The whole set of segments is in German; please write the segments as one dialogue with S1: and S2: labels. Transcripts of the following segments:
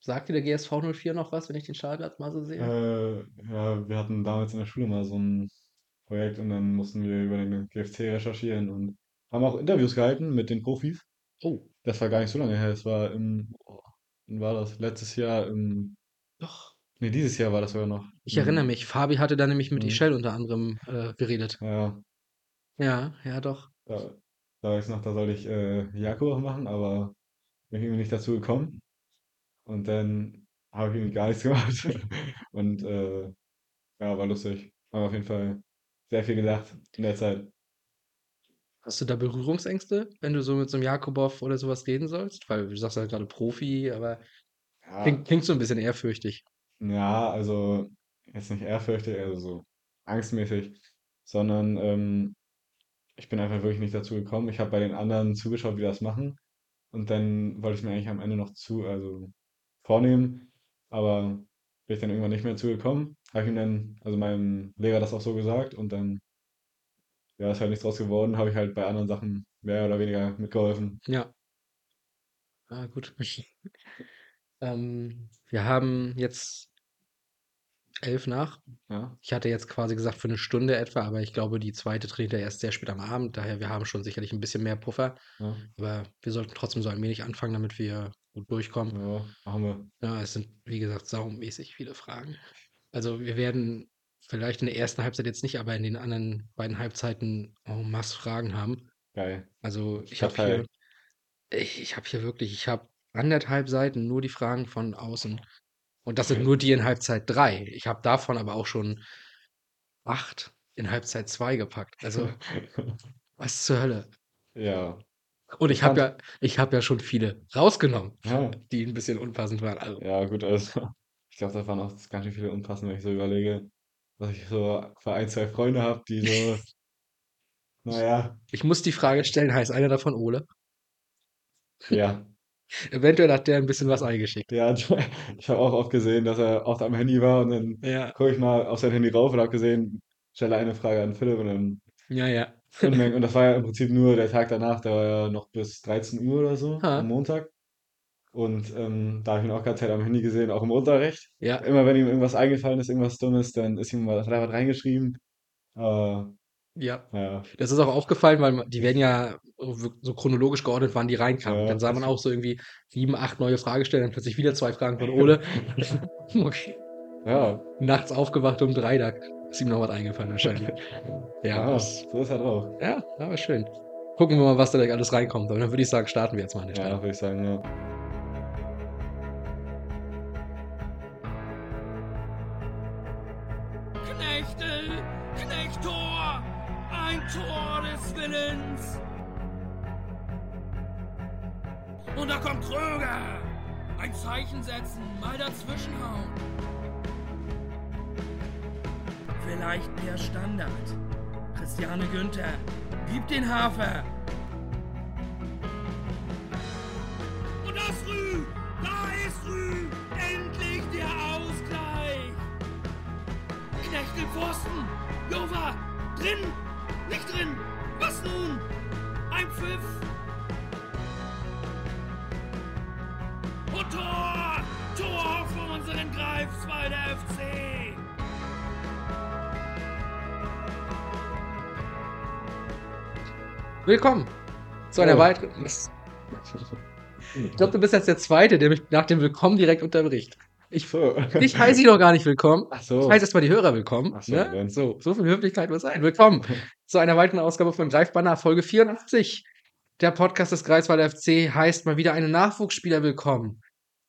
S1: Sagt dir der GSV 04 noch was, wenn ich den Stahlplatz mal so sehe?
S2: Äh, ja, wir hatten damals in der Schule mal so ein Projekt und dann mussten wir über den GFC recherchieren und haben auch Interviews gehalten mit den Profis.
S1: Oh,
S2: Das war gar nicht so lange her. Das war im, wann war das? Letztes Jahr im,
S1: doch.
S2: nee, dieses Jahr war das sogar noch.
S1: Ich erinnere
S2: Im,
S1: mich, Fabi hatte da nämlich mit
S2: hm,
S1: Ishel unter anderem äh, geredet.
S2: ja,
S1: Ja, ja, doch.
S2: da, da weiß ich noch, da sollte ich äh, Jakob machen, aber bin irgendwie nicht dazu gekommen. Und dann habe ich irgendwie gar nichts gemacht. Und äh, ja, war lustig. Haben auf jeden Fall sehr viel gelacht in der Zeit.
S1: Hast du da Berührungsängste, wenn du so mit so einem Jakubow oder sowas reden sollst? Weil du sagst ja gerade Profi, aber
S2: Ja,
S1: klingt, klingt so ein bisschen ehrfürchtig.
S2: ja, also jetzt nicht ehrfürchtig, also so angstmäßig, sondern ähm, ich bin einfach wirklich nicht dazu gekommen. Ich habe bei den anderen zugeschaut, wie die das machen. Und dann wollte ich mir eigentlich am Ende noch zu, also vornehmen, aber bin ich dann irgendwann nicht mehr zugekommen. Habe ich ihm dann, also meinem Lehrer das auch so gesagt und dann, ja, ist halt nichts draus geworden, habe ich halt bei anderen Sachen mehr oder weniger mitgeholfen.
S1: Ja, ah, gut. Ähm, wir haben jetzt elf nach.
S2: Ja,
S1: Ich hatte jetzt quasi gesagt für eine Stunde etwa, aber ich glaube, die zweite trainiert er erst sehr spät am Abend. Daher, wir haben schon sicherlich ein bisschen mehr Puffer.
S2: ja,
S1: Aber wir sollten trotzdem so ein wenig anfangen, damit wir gut durchkommen.
S2: ja, machen wir.
S1: Ja, es sind, wie gesagt, saumäßig viele Fragen. Also wir werden vielleicht in der ersten Halbzeit jetzt nicht, aber in den anderen beiden Halbzeiten en masse Fragen haben.
S2: Geil.
S1: Also ich habe hier, ich, ich habe hier wirklich, ich habe anderthalb Seiten nur die Fragen von außen. Und das sind nur die in Halbzeit drei. Ich habe davon aber auch schon acht in Halbzeit zwei gepackt. Also was zur Hölle?
S2: Ja,
S1: Und ich habe ja, ich habe ja schon viele rausgenommen,
S2: Ja,
S1: die ein bisschen unpassend waren. Also
S2: ja, gut, also ich glaube, da waren auch ganz schön viele unpassend, wenn ich so überlege, dass ich so für ein, zwei Freunde habe, die so, naja,
S1: ich muss die Frage stellen, heißt einer davon Ole?
S2: ja.
S1: Eventuell hat der ein bisschen was eingeschickt.
S2: Ja, ich habe auch oft gesehen, dass er oft am Handy war und dann
S1: Ja,
S2: gucke ich mal auf sein Handy rauf und habe gesehen, stelle eine Frage an Philipp und dann
S1: ja, ja.
S2: Unmengen. Und das war ja im Prinzip nur der Tag danach, der war ja noch bis 13 Uhr oder so am
S1: Ha,
S2: Montag. Und ähm, da habe ich ihn auch ganz Zeit am Handy gesehen, auch im Unterricht.
S1: ja,
S2: Immer wenn ihm irgendwas eingefallen ist, irgendwas Dummes, dann ist ihm er was reingeschrieben. Äh,
S1: ja.
S2: ja,
S1: Das ist auch aufgefallen, weil die werden ja so chronologisch geordnet, wann die reinkamen.
S2: ja,
S1: Dann sah man auch so irgendwie 7, 8 neue Fragestellungen, dann plötzlich wieder 2 Fragen von Ole. Okay.
S2: ja,
S1: Nachts aufgewacht um 3, da ist ihm noch was eingefallen wahrscheinlich. Ja,
S2: ja,
S1: das
S2: so ist er drauf.
S1: ja, aber schön. Gucken wir mal, was da gleich alles reinkommt. Und dann würde ich sagen, starten wir jetzt mal an der
S2: Ja, würde ich sagen, ja.
S3: Knechtel, Knechtor, ein Tor des Willens. Und da kommt Kröger. Ein Zeichen setzen, mal dazwischenhauen. Vielleicht der Standard. Christiane Günther, gib den Hafer. Und das Rü, da ist Rü, endlich der Ausgleich. Knechtel Pfosten! Jova! Drin! Nicht drin! Was nun? Ein Pfiff! Und Tor! Tor für unseren Greifswalder FC!
S1: Willkommen zu einer
S2: Oh.
S1: weiteren. Ich glaube, du bist jetzt der Zweite, der mich nach dem Willkommen direkt unterbricht. Ich,
S2: So.
S1: dich heiße ich noch gar nicht willkommen.
S2: Ach
S1: Ich
S2: so.
S1: heiße erstmal die Hörer willkommen.
S2: Ach so,
S1: ne? so, so viel Höflichkeit muss sein. Willkommen zu einer weiteren Ausgabe von Greifbanner, Folge 84. Der Podcast des Greifswalder FC heißt mal wieder einen Nachwuchsspieler willkommen.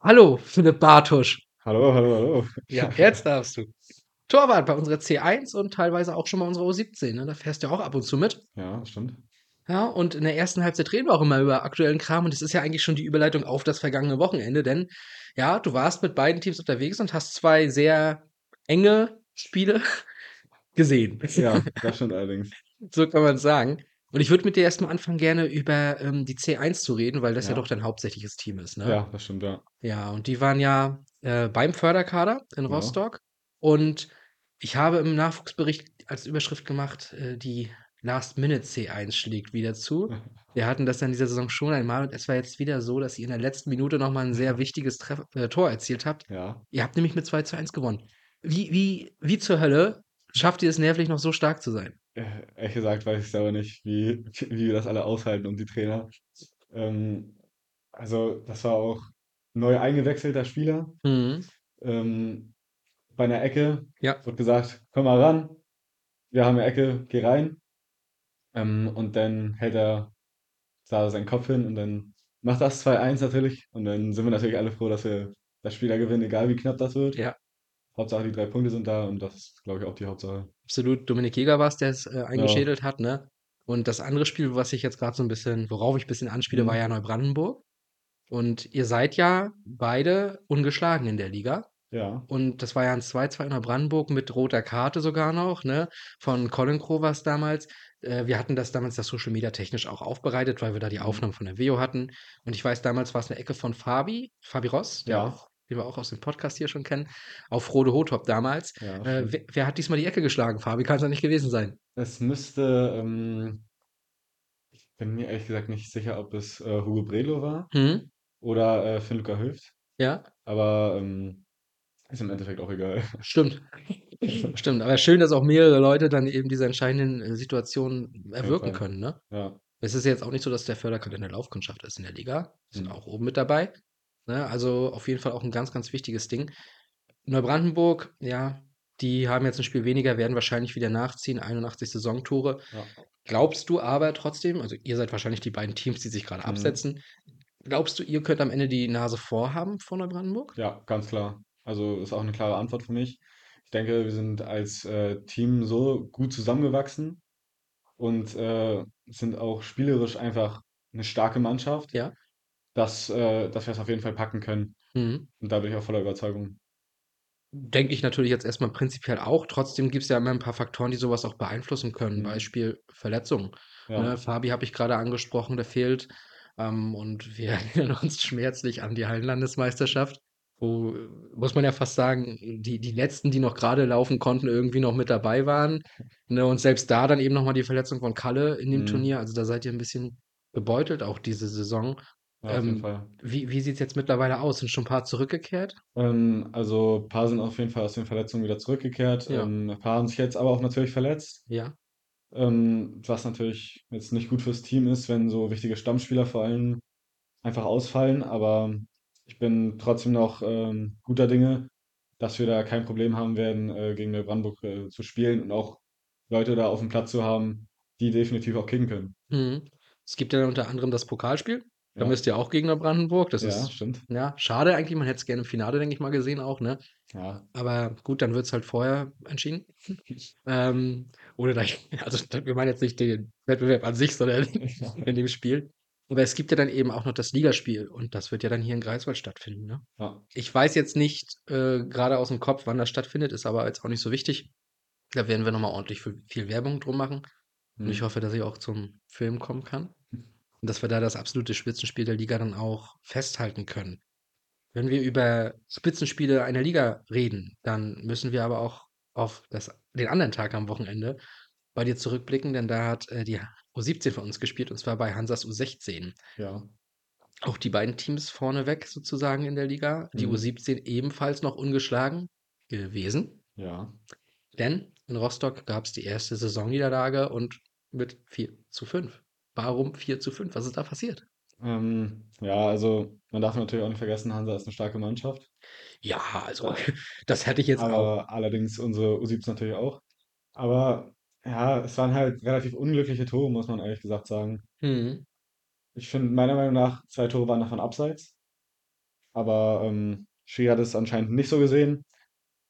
S1: Hallo, Philipp Bartusch.
S2: Hallo, hallo, hallo.
S1: Ja, jetzt darfst du. Torwart bei unserer C1 und teilweise auch schon bei unserer U17. Ne? Da fährst du ja auch ab und zu mit.
S2: Ja, das stimmt.
S1: Ja, und in der ersten Halbzeit reden wir auch immer über aktuellen Kram und das ist ja eigentlich schon die Überleitung auf das vergangene Wochenende, denn ja, du warst mit beiden Teams unterwegs und hast zwei sehr enge Spiele gesehen.
S2: Ja, das stimmt allerdings.
S1: So kann man sagen. Und ich würde mit dir erstmal anfangen, gerne über ähm, die C1 zu reden, weil das ja
S2: Ja.
S1: doch dein hauptsächliches Team ist, ne?
S2: Ja, das stimmt, ja.
S1: Ja, und die waren ja äh, beim Förderkader in
S2: Ja.
S1: Rostock. Und ich habe im Nachwuchsbericht als Überschrift gemacht, äh, die Last-Minute C1 schlägt wieder zu. Wir hatten das in dieser Saison schon einmal und es war jetzt wieder so, dass ihr in der letzten Minute noch mal 'n sehr wichtiges Treff äh, Tor erzielt habt.
S2: Ja.
S1: Ihr habt nämlich mit 2:1 gewonnen. Wie wie wie zur Hölle schafft ihr es nervlich noch so stark zu sein?
S2: Äh, ehrlich gesagt weiß ich selber nicht, wie wie wir das alle aushalten und die Trainer. Ähm, also, das war auch neu eingewechselter Spieler.
S1: Mhm.
S2: Ähm, bei 'ner Ecke
S1: Ja.
S2: wurde gesagt: „Komm mal ran. Wir haben 'ne Ecke, geh rein.“ Ähm, und dann hält er da seinen Kopf hin und dann macht das 2:1 natürlich. Und dann sind wir natürlich alle froh, dass wir das Spiel da gewinnen, egal wie knapp das wird.
S1: Ja.
S2: Hauptsache die 3 Punkte sind da und das ist, glaube ich, auch die Hauptsache.
S1: Absolut. Dominik Jäger war's, der's, äh,
S2: Genau.
S1: eingeschädelt hat, ne? Und das andere Spiel, was ich jetzt grad so 'n bisschen worauf ich bisschen anspiele, war
S2: Mhm.
S1: ja Neubrandenburg. Und ihr seid ja beide ungeschlagen in der Liga.
S2: Ja.
S1: Und das war ja 'n 2:2 in Neubrandenburg mit roter Karte sogar noch, ne? Von Colin war's damals. Äh, wir hatten das damals ja Social Media technisch auch aufbereitet, weil wir da die
S2: Mhm.
S1: Aufnahmen von der Veo hatten. Und ich weiß, damals war's 'ne Ecke von Fabi, Fabi Ross, der
S2: Ja.
S1: auch den wir auch aus dem Podcast hier schon kennen, auf Rode Hotop damals.
S2: Ja,
S1: Äh, wer wer hat diesmal die Ecke geschlagen? Fabi kann's ja nicht gewesen sein.
S2: Es müsste, ähm ich bin mir ehrlich gesagt nicht sicher, ob es, äh, Hugo Bredlow war
S1: Mhm.
S2: oder, äh, Finn-Luca Hülft.
S1: Ja.
S2: Aber, ähm, ist im Endeffekt auch egal.
S1: Stimmt. Stimmt, aber schön, dass auch mehrere Leute dann eben diese entscheidenden, äh, Situationen erwirken können, ne?
S2: Ja.
S1: Es ist jetzt auch nicht so, dass der Förderkant in der Laufkundschaft ist in der Liga. Ist
S2: Mhm.
S1: auch oben mit dabei, ne? Also, auf jeden Fall auch 'n ganz, ganz wichtiges Ding. Neubrandenburg, ja, die haben jetzt 'n Spiel weniger, werden wahrscheinlich wieder nachziehen, 81 Saisontore.
S2: Ja.
S1: Glaubst du aber trotzdem also, ihr seid wahrscheinlich die beiden Teams, die sich grade
S2: Mhm.
S1: absetzen. Glaubst du, ihr könnt am Ende die Nase vorhaben vor Neubrandenburg?
S2: Ja, ganz klar. Also, ist auch 'ne klare Antwort für mich. Ich denke, wir sind als, äh, Team so gut zusammengewachsen und, äh, sind auch spielerisch einfach 'ne starke Mannschaft,
S1: Ja.
S2: dass äh, dass wir's auf jeden Fall packen können.
S1: Mhm.
S2: Und da bin ich auch voller Überzeugung.
S1: Denke ich natürlich jetzt erst mal prinzipiell auch. Trotzdem gibt's ja immer 'n paar Faktoren, die so was auch beeinflussen können.
S2: Mhm.
S1: Beispiel Verletzungen,
S2: Ja.
S1: ne? Fabi habe ich grade angesprochen, der fehlt. Ähm, und wir erinnern uns schmerzlich an die Hallenlandesmeisterschaft, wo, muss man ja fast sagen, die die Letzten, die noch grade laufen konnten, irgendwie noch mit dabei waren, ne? Und selbst da dann eben noch mal die Verletzung von Kalle in dem
S2: Mhm.
S1: Turnier. Also, da seid ihr 'n bisschen gebeutelt auch diese Saison.
S2: Ja, auf jeden
S1: Ähm,
S2: Fall.
S1: wie wie sieht's jetzt mittlerweile aus? Sind schon 'n paar zurückgekehrt?
S2: Ähm, also, paar sind auf jeden Fall aus den Verletzungen wieder zurückgekehrt.
S1: Ja.
S2: Ähm, 'n paar haben sich jetzt aber auch natürlich verletzt.
S1: Ja.
S2: Ähm, was natürlich jetzt nicht gut fürs Team ist, wenn so wichtige Stammspieler vor allem einfach ausfallen. Aber ich bin trotzdem noch, ähm, guter Dinge, dass wir da kein Problem haben werden, äh, gegen Neubrandenburg, äh, zu spielen und auch Leute da aufm Platz zu haben, die definitiv auch kicken können.
S1: Mhm. Es gibt ja unter anderem das Pokalspiel. Da
S2: Ja.
S1: müsst ihr auch gegen Neubrandenburg. Das
S2: Ja,
S1: ist
S2: stimmt.
S1: ja, schade eigentlich. Man hätte es gerne im Finale, denke ich mal, gesehen auch, ne?
S2: Ja.
S1: Aber gut, dann wird's halt vorher entschieden. Ähm, ohne da also, wir meinen jetzt nicht den Wettbewerb an sich, sondern in dem Spiel. Aber es gibt ja dann eben auch noch das Ligaspiel und das wird ja dann hier in Greifswald stattfinden, ne?
S2: Ja.
S1: Ich weiß jetzt nicht, äh, grade aus'm Kopf, wann das stattfindet, ist aber jetzt auch nicht so wichtig. Da werden wir noch mal ordentlich viel viel Werbung drum machen. Und ich
S2: Mhm.
S1: hoffe, dass ich auch zum Film kommen kann und dass wir da das absolute Spitzenspiel der Liga dann auch festhalten können. Wenn wir über Spitzenspiele einer Liga reden, dann müssen wir aber auch auf das den anderen Tag am Wochenende bei dir zurückblicken, denn da hat, äh, die U17 für uns gespielt und zwar bei Hansas U16.
S2: Ja.
S1: Auch die beiden Teams vorneweg sozusagen in der Liga. Die
S2: Mhm.
S1: U17 ebenfalls noch ungeschlagen gewesen.
S2: Ja.
S1: Denn in Rostock gab's die erste Saisonniederlage und mit 4:5. Warum 4:5? Was ist da passiert?
S2: Ähm, ja, also, man darf natürlich auch nicht vergessen, Hansa ist 'ne starke Mannschaft.
S1: Ja, also, das hätte ich jetzt auch
S2: Aber allerdings unsere U17 natürlich auch. Aber ja, es waren halt relativ unglückliche Tore, muss man ehrlich gesagt sagen.
S1: Mhm.
S2: Ich finde, meiner Meinung nach, 2 Tore waren davon abseits. Aber, ähm, Schiri hat es anscheinend nicht so gesehen.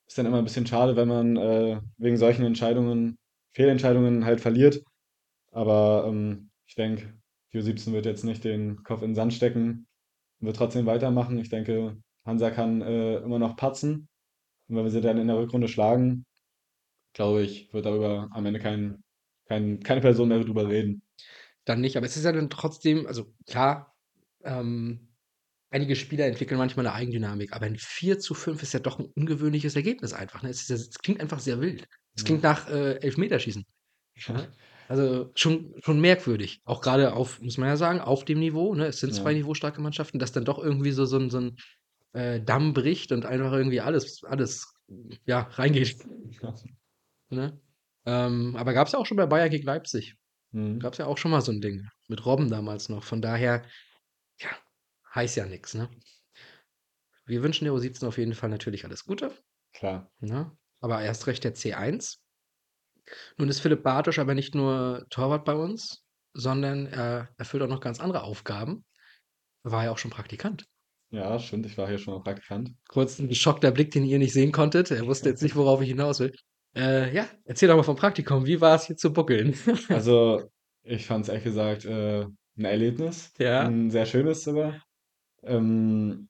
S2: Ist dann immer 'n bisschen schade, wenn man, äh, wegen solchen Entscheidungen Fehlentscheidungen halt verliert. Aber, ähm, ich denke, die U17 wird jetzt nicht den Kopf in 'n Sand stecken und wird trotzdem weitermachen. Ich denke, Hansa kann, äh, immer noch patzen. Und wenn wir sie dann in der Rückrunde schlagen, glaube ich, wird darüber am Ende kein kein keine Person mehr drüber reden.
S1: Dann nicht, aber es ist ja dann trotzdem also, klar, ähm, einige Spieler entwickeln manchmal 'ne Eigendynamik, aber 'n 4:5 ist ja doch 'n ungewöhnliches Ergebnis einfach, ne? Es ist ja es klingt einfach sehr wild. Es
S2: Ja.
S1: klingt nach, äh, Elfmeterschießen.
S2: Ja.
S1: Ne? Also schon, schon merkwürdig. Auch gerade auf, muss man ja sagen, auf dem Niveau. Ne? Es sind zwei
S2: Ja.
S1: niveaustarke Mannschaften, dass dann doch irgendwie so, so ein, so ein äh, Damm bricht und einfach irgendwie alles, alles ja, reingeht. Ne? Ähm, aber gab es ja auch schon bei Bayern gegen Leipzig.
S2: Mhm.
S1: Gab es ja auch schon mal so ein Ding. Mit Robben damals noch. Von daher, ja, heißt ja nichts. Ne? Wir wünschen der U17 auf jeden Fall natürlich alles Gute.
S2: Klar.
S1: Ne? Aber erst recht der C1. Nun ist Philipp Bartosch aber nicht nur Torwart bei uns, sondern er erfüllt auch noch ganz andere Aufgaben. War ja auch schon Praktikant.
S2: Ja, stimmt. Ich war hier schon mal Praktikant.
S1: Kurz ein geschockter Blick, den ihr nicht sehen konntet. Er wusste jetzt nicht, worauf ich hinaus will. Äh, ja, erzähl doch mal vom Praktikum. Wie war es hier zu buckeln?
S2: Also, ich fand es ehrlich gesagt äh, ein Erlebnis.
S1: Ja.
S2: Ein sehr schönes sogar. Ähm,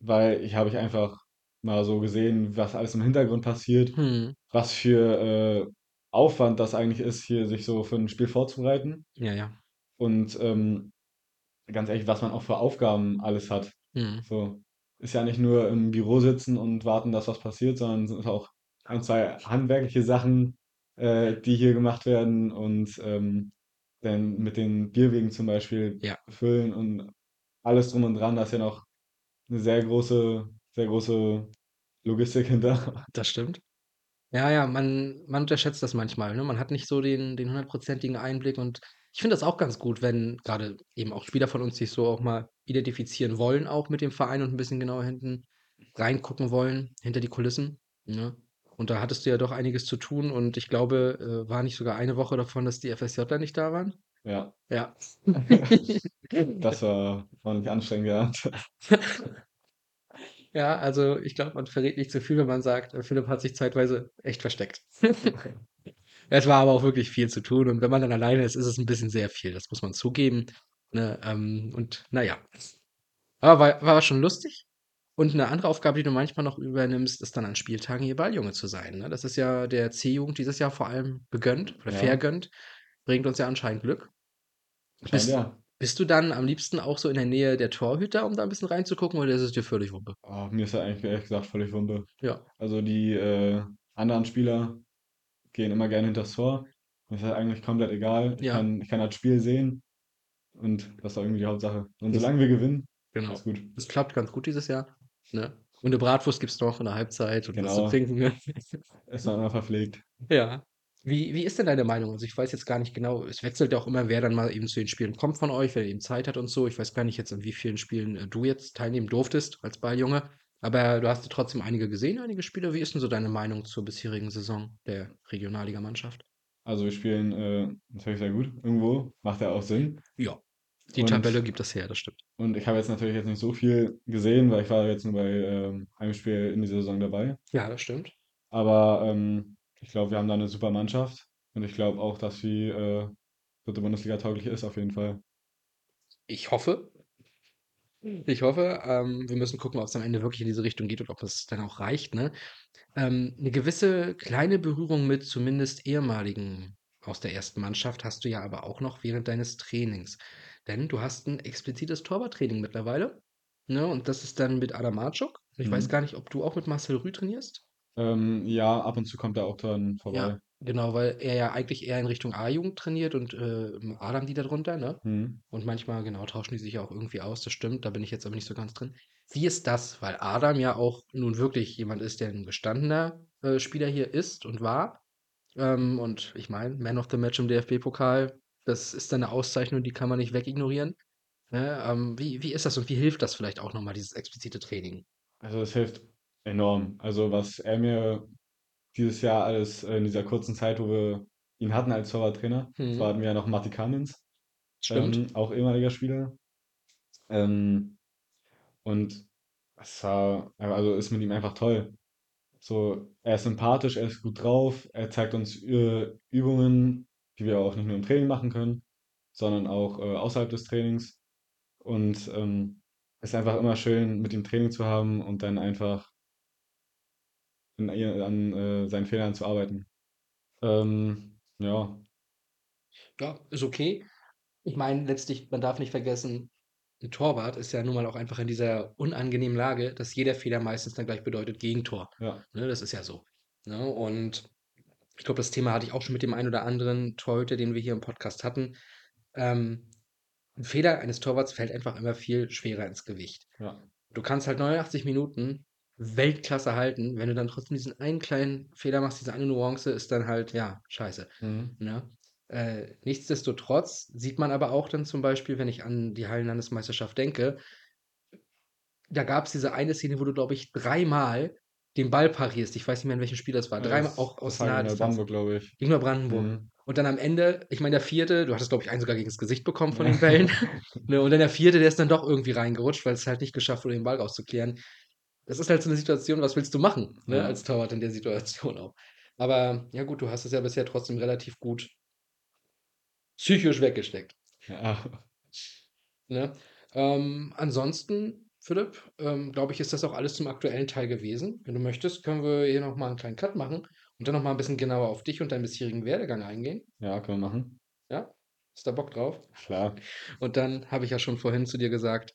S2: weil ich habe ich einfach mal so gesehen, was alles im Hintergrund passiert,
S1: Hm,
S2: was für äh, Aufwand das eigentlich ist, hier sich so für ein Spiel vorzubereiten.
S1: ja, ja.
S2: Und ähm, ganz ehrlich, was man auch für Aufgaben alles hat.
S1: Hm,
S2: So, ist ja nicht nur im Büro sitzen und warten, dass was passiert, sondern es sind auch ein, zwei handwerkliche Sachen, äh, die hier gemacht werden und ähm, dann mit den Bierwegen zum Beispiel
S1: Ja.
S2: füllen und alles drum und dran. Da ist ja noch eine sehr große, sehr große Logistik hinter.
S1: das stimmt. Ja, ja, man, man unterschätzt das manchmal. Ne? Man hat nicht so den, den hundertprozentigen Einblick und ich finde das auch ganz gut, wenn gerade eben auch Spieler von uns sich so auch mal identifizieren wollen, auch mit dem Verein und ein bisschen genauer hinten reingucken wollen, hinter die Kulissen. Ne? Und da hattest du ja doch einiges zu tun und ich glaube, äh, war nicht sogar eine Woche davon, dass die FSJler nicht da waren?
S2: Ja,
S1: Ja.
S2: das war ordentlich anstrengend, ja.
S1: Ja, also ich glaube, man verrät nicht zu viel, wenn man sagt, äh, Philipp hat sich zeitweise echt versteckt. Es war aber auch wirklich viel zu tun und wenn man dann alleine ist, ist es ein bisschen sehr viel, das muss man zugeben, ne? Ähm, und na ja. Aber war war schon lustig. Und eine andere Aufgabe, die du manchmal noch übernimmst, ist dann an Spieltagen hier Balljunge zu sein, ne? Das ist ja der C-Jugend dieses Jahr vor allem gegönnt oder
S2: Ja.
S1: vergönnt. Bringt uns ja anscheinend Glück. Bist
S2: ja.
S1: bist du dann am liebsten auch so in der Nähe der Torhüter, um da ein bisschen reinzugucken, oder ist es dir völlig Wumpe?
S2: Oh, mir ist ja eigentlich ehrlich gesagt völlig Wumpe.
S1: Ja.
S2: Also die äh, anderen Spieler gehen immer gerne hinters Tor. Mir ist halt eigentlich komplett egal. Ich
S1: Ja.
S2: kann, ich kann das Spiel sehen und das ist auch irgendwie die Hauptsache. Und
S1: Das-
S2: solange wir gewinnen,
S1: Genau.
S2: ist gut.
S1: Das klappt ganz gut dieses Jahr, ne? Und eine Bratwurst gibt's noch in der Halbzeit und was zu
S2: Genau.
S1: trinken, ne?
S2: Ist dann immer verpflegt.
S1: Ja. Wie wie ist denn deine Meinung? Also, ich weiß jetzt gar nicht genau es wechselt ja auch immer, wer dann mal eben zu den Spielen kommt von euch, wer eben Zeit hat und so. Ich weiß gar nicht jetzt, an wie vielen Spielen, äh, du jetzt teilnehmen durftest als Balljunge, aber du hast ja trotzdem einige gesehen, einige Spiele. Wie ist denn so deine Meinung zur bisherigen Saison der Regionalligamannschaft?
S2: Also wir spielen äh, natürlich sehr gut irgendwo. Macht ja auch Sinn.
S1: Ja, die
S2: Und-
S1: Tabelle gibt das her, das stimmt.
S2: Und ich habe jetzt natürlich jetzt nicht so viel gesehen, weil ich war jetzt nur bei ähm, einem Spiel in dieser Saison dabei.
S1: Ja, das stimmt.
S2: Aber ähm, ich glaube, wir haben da eine super Mannschaft. Und ich glaube auch, dass sie äh, dritte Bundesliga tauglich ist, auf jeden Fall.
S1: Ich hoffe. Ich hoffe, ähm, wir müssen gucken, ob es am Ende wirklich in diese Richtung geht und ob es dann auch reicht, ne? Ähm, 'ne gewisse kleine Berührung mit zumindest ehemaligen aus der ersten Mannschaft hast du ja aber auch noch während deines Trainings. Denn du hast ein explizites Torwarttraining mittlerweile, ne? Und das ist dann mit Adam Marczuk. Ich weiß
S2: Mhm.
S1: gar nicht, ob du auch mit Marcel Rüh trainierst?
S2: Ähm, ja, ab und zu kommt er auch dann vorbei.
S1: Ja, genau, weil er ja eigentlich eher in Richtung A-Jugend trainiert und, äh, Adam die da drunter, ne?
S2: Hm.
S1: Und manchmal, genau, tauschen die sich ja auch irgendwie aus, das stimmt, da bin ich jetzt aber nicht so ganz drin. Wie ist das? Weil Adam ja auch nun wirklich jemand ist, der ein gestandener äh, Spieler hier ist und war. Ähm, und ich meine, Man of the Match im DFB-Pokal, das ist dann eine Auszeichnung, die kann man nicht wegignorieren. Ne? Ähm, wie, wie ist das und wie hilft das vielleicht auch nochmal, dieses explizite Training?
S2: Also das hilft enorm. Also was er mir dieses Jahr alles äh, in dieser kurzen Zeit, wo wir ihn hatten als Torwarttrainer,
S1: Mhm.
S2: zwar hatten wir ja noch Matti Kamins,
S1: Stimmt.
S2: ähm, auch ehemaliger Spieler. Ähm, und es war, also ist mit ihm einfach toll. So, er ist sympathisch, er ist gut drauf, er zeigt uns äh, Übungen, die wir auch nicht nur im Training machen können, sondern auch äh, außerhalb des Trainings. Und ähm, es ist einfach immer schön, mit ihm Training zu haben und dann einfach an, ihr- an äh, seinen Fehlern zu arbeiten. Ähm, ja,
S1: Ja, ist okay. Ich meine, letztlich, man darf nicht vergessen, ein Torwart ist ja nun mal auch einfach in dieser unangenehmen Lage, dass jeder Fehler meistens dann gleich bedeutet Gegentor.
S2: ja,
S1: Ne, das ist ja so. Ne? Und ich glaube, das Thema hatte ich auch schon mit dem einen oder anderen Torhüter, den wir hier im Podcast hatten. Ähm, 'n Fehler eines Torwarts fällt einfach immer viel schwerer ins Gewicht.
S2: Ja.
S1: Du kannst halt 89 Minuten Weltklasse halten, wenn du dann trotzdem diesen einen kleinen Fehler machst, diese eine Nuance ist dann halt, ja, scheiße,
S2: Mhm.
S1: ne? Äh, nichtsdestotrotz sieht man aber auch dann zum Beispiel, wenn ich an die Hallenlandesmeisterschaft denke da gab's diese eine Szene, wo du, glaube ich, dreimal den Ball parierst. Ich weiß nicht mehr, in welchem Spiel das war. Dreimal
S2: das
S1: auch
S2: das
S1: aus naher
S2: gegen
S1: Distanz.
S2: Brandenburg, glaube ich.
S1: Gegen Neubrandenburg.
S2: Mhm.
S1: Und dann am Ende, ich meine, der vierte, du hattest, glaube ich, einen sogar gegens Gesicht bekommen von den Bällen. Ne, und dann der vierte, der ist dann doch irgendwie reingerutscht, weil es halt nicht geschafft wurde, den Ball rauszuklären. Das ist halt so 'ne Situation, was willst du machen, ne,
S2: Ja.
S1: als Torwart in der Situation auch. Aber ja gut, du hast es ja bisher trotzdem relativ gut psychisch weggesteckt,
S2: Ja.
S1: ne? Ähm, ansonsten, Philipp, ähm, glaube ich, ist das auch alles zum aktuellen Teil gewesen. Wenn du möchtest, können wir hier noch mal 'n kleinen Cut machen und dann noch mal 'n bisschen genauer auf dich und deinen bisherigen Werdegang eingehen.
S2: Ja, können wir machen.
S1: Ja? Du da Bock drauf?
S2: Klar.
S1: Und dann habe ich ja schon vorhin zu dir gesagt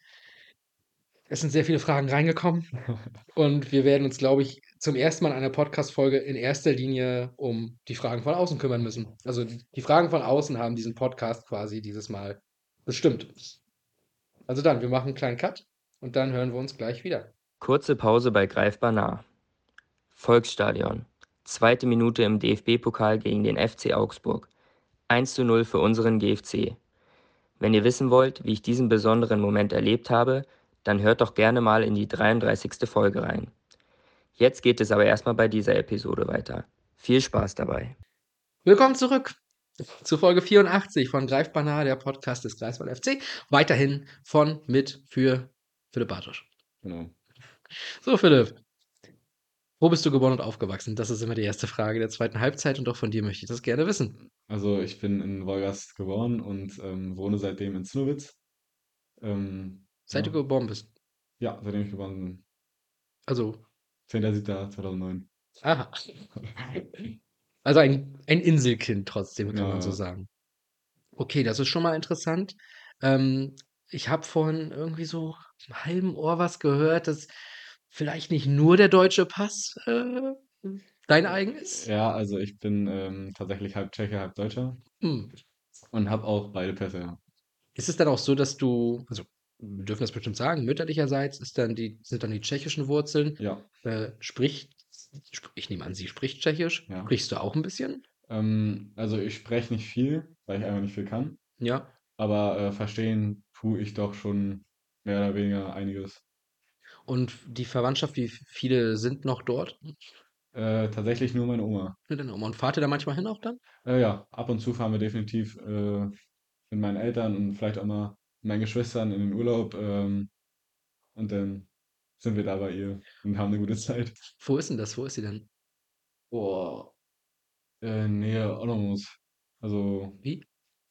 S1: es sind sehr viele Fragen reingekommen und wir werden uns, glaube ich, zum ersten Mal in einer Podcast-Folge in erster Linie um die Fragen von außen kümmern müssen. Also, die Fragen von außen haben diesen Podcast quasi dieses Mal bestimmt. Also dann, wir machen 'n kleinen Cut und dann hören wir uns gleich wieder.
S4: Kurze Pause bei Greifbar nah. Volksstadion. Zweite Minute im DFB-Pokal gegen den FC Augsburg. 1:0 für unseren GFC. Wenn ihr wissen wollt, wie ich diesen besonderen Moment erlebt habe, dann hört doch gerne mal in die 33. Folge rein. Jetzt geht es aber erst mal bei dieser Episode weiter. Viel Spaß dabei.
S1: Willkommen zurück zu Folge 84 von Greifbar nah, der Podcast des Greifswald FC. Weiterhin von, mit, für Philipp Bartosch.
S2: Genau.
S1: So, Philipp. Wo bist du geboren und aufgewachsen? Das ist immer die erste Frage der zweiten Halbzeit und auch von dir möchte ich das gerne wissen.
S2: Also, ich bin in Wolgast geboren und, ähm, wohne seitdem in Zinnowitz. Ähm,
S1: Seit du
S2: ja.
S1: geboren bist?
S2: Ja, seitdem ich geboren bin.
S1: Also
S2: 10.07.2009.
S1: aha. Also ein ein Inselkind trotzdem, kann
S2: Ja,
S1: man so sagen. Okay, das ist schon mal interessant. Ähm, ich habe vorhin irgendwie so im halben Ohr was gehört, dass vielleicht nicht nur der deutsche Pass, äh, dein eigen ist?
S2: Ja, also ich bin, ähm, tatsächlich halb Tscheche, halb Deutscher
S1: Hm.
S2: und habe auch beide Pässe.
S1: Ist es dann auch so, dass du also, wir dürfen das bestimmt sagen, mütterlicherseits ist dann die sind dann die tschechischen Wurzeln.
S2: Ja.
S1: Äh, spricht sp ich nehme an, sie spricht Tschechisch.
S2: Ja.
S1: Sprichst du auch 'n bisschen?
S2: Ähm, also ich spreche nicht viel, weil ich einfach nicht viel kann.
S1: Ja.
S2: Aber, äh, verstehen tue ich doch schon mehr oder weniger einiges.
S1: Und die Verwandtschaft, wie viele sind noch dort?
S2: Äh, tatsächlich nur meine Oma.
S1: Nur deine Oma. Und fahrt ihr da manchmal hin auch dann?
S2: Äh, ja, ab und zu fahren wir definitiv, äh, mit meinen Eltern und vielleicht auch mal mit meinen Geschwistern in den Urlaub, ähm, und dann sind wir da bei ihr und haben 'ne gute Zeit.
S1: Wo ist denn das? Wo ist sie denn?
S2: Boah. Äh, Nähe Olomouc. Also
S1: Wie?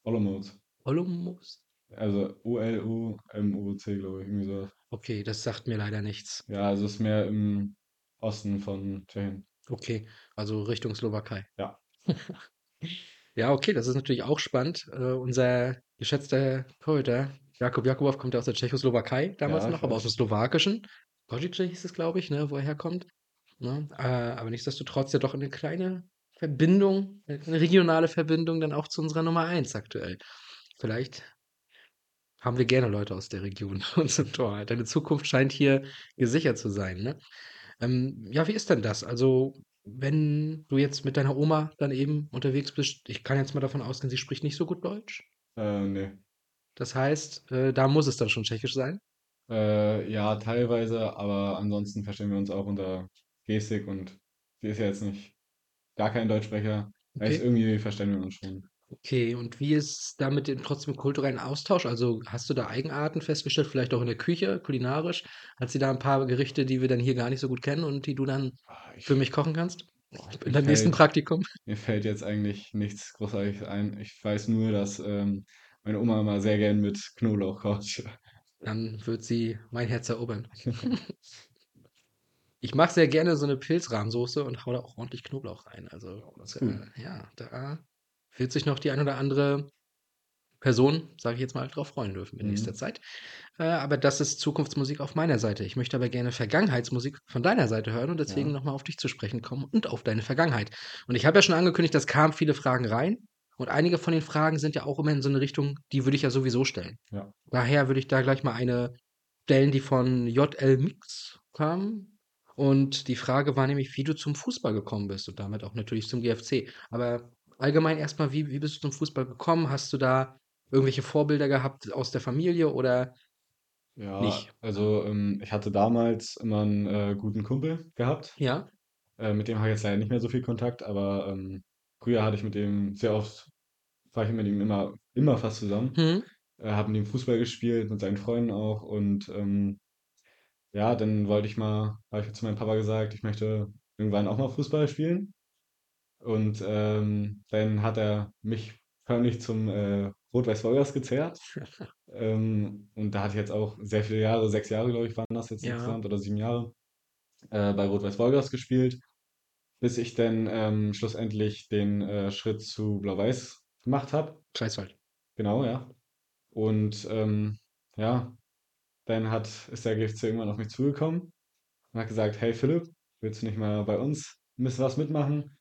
S2: Olomouc.
S1: Olomouc?
S2: Also O-L-O-M-O-C, glaube ich, irgendwie so was.
S1: Okay, das sagt mir leider nichts.
S2: Ja, also ist mehr im Osten von Tschechien.
S1: Okay, also Richtung Slowakei.
S2: Ja.
S1: Ja, okay, das ist natürlich auch spannend. Äh, unser geschätzter Torhüter Jakub Jakubow kommt ja aus der Tschechoslowakei damals
S2: Ja, ich
S1: noch, aber aus dem
S2: weiß.
S1: Slowakischen. Košice hieß es, glaube ich, ne, wo er herkommt, ne? Äh, aber nichtsdestotrotz ja doch 'ne kleine Verbindung, 'ne 'ne regionale Verbindung dann auch zu unserer Nummer 1 aktuell. Vielleicht haben wir gerne Leute aus der Region bei uns im Tor. Deine Zukunft scheint hier gesichert zu sein, ne? Ähm, ja, wie ist denn das? Also, wenn du jetzt mit deiner Oma dann eben unterwegs bist ich kann jetzt mal davon ausgehen, sie spricht nicht so gut Deutsch?
S2: Äh, ne.
S1: Das heißt, äh, da muss es dann schon Tschechisch sein?
S2: Äh, ja, teilweise, aber ansonsten verstehen wir uns auch unter Gestik und sie ist ja jetzt nicht gar kein Deutschsprecher. Heißt,
S1: Okay.
S2: irgendwie verstehen wir uns schon.
S1: Okay, und wie ist da mit dem trotzdem kulturellen Austausch? Also, hast du da Eigenarten festgestellt, vielleicht auch in der Küche, kulinarisch? Hat sie da 'n paar Gerichte, die wir dann hier gar nicht so gut kennen und die du dann
S2: Ah, ich
S1: für mich kochen kannst?
S2: boah,
S1: In
S2: mir
S1: deinem nächsten
S2: fällt
S1: Praktikum?
S2: mir fällt jetzt eigentlich nichts Großartiges ein. Ich weiß nur, dass, ähm, meine Oma immer sehr gern mit Knoblauch kocht.
S1: Dann wird sie mein Herz erobern. Ich mache sehr gerne so 'ne Pilzrahmsoße und haue da auch ordentlich Knoblauch rein. Also,
S2: Das ist gut.
S1: äh, ja, da wird sich noch die ein oder andere Personen, sage ich jetzt mal, drauf freuen dürfen in nächster
S2: Mhm.
S1: Zeit. Äh, aber das ist Zukunftsmusik auf meiner Seite. Ich möchte aber gerne Vergangenheitsmusik von deiner Seite hören und deswegen
S2: Ja.
S1: noch mal auf dich zu sprechen kommen und auf deine Vergangenheit. Und ich habe ja schon angekündigt, es kamen viele Fragen rein und einige von den Fragen sind ja auch immer in so 'ne Richtung, die würde ich ja sowieso stellen.
S2: Ja.
S1: Daher würde ich da gleich mal eine stellen, die von JL Mix kam. Und die Frage war nämlich, wie du zum Fußball gekommen bist und damit auch natürlich zum GFC. Aber allgemein erst mal, wie wie bist du zum Fußball gekommen? Hast du da irgendwelche Vorbilder gehabt aus der Familie oder
S2: Ja,
S1: nicht?
S2: also, ähm, ich hatte damals immer 'n, äh, guten Kumpel gehabt.
S1: Ja.
S2: Äh, mit dem habe ich jetzt leider nicht mehr so viel Kontakt, aber, ähm, früher hatte ich mit dem sehr oft war ich mit ihm immer immer fast zusammen.
S1: Mhm.
S2: Äh, habe mit ihm Fußball gespielt, mit seinen Freunden auch und, ähm, ja, dann wollte ich mal habe ich zu meinem Papa gesagt, ich möchte irgendwann auch mal Fußball spielen. Und, ähm, dann hat er mich förmlich zum, äh, Rot-Weiß Wolgast gezerrt. Ähm, und da hatte ich jetzt auch sehr viele Jahre, 6 Jahre, glaube ich, waren das jetzt
S1: Ja.
S2: insgesamt oder 7 Jahre, äh, bei Rot-Weiß Wolgast gespielt, bis ich dann, ähm, schlussendlich den, äh, Schritt zu Blau-Weiß gemacht habe.
S1: Greifswald.
S2: Genau, ja. Und, ähm, ja, dann hat ist der GFC irgendwann auf mich zugekommen und hat gesagt: „Hey Philipp, willst du nicht mal bei uns 'n bisschen was mitmachen?“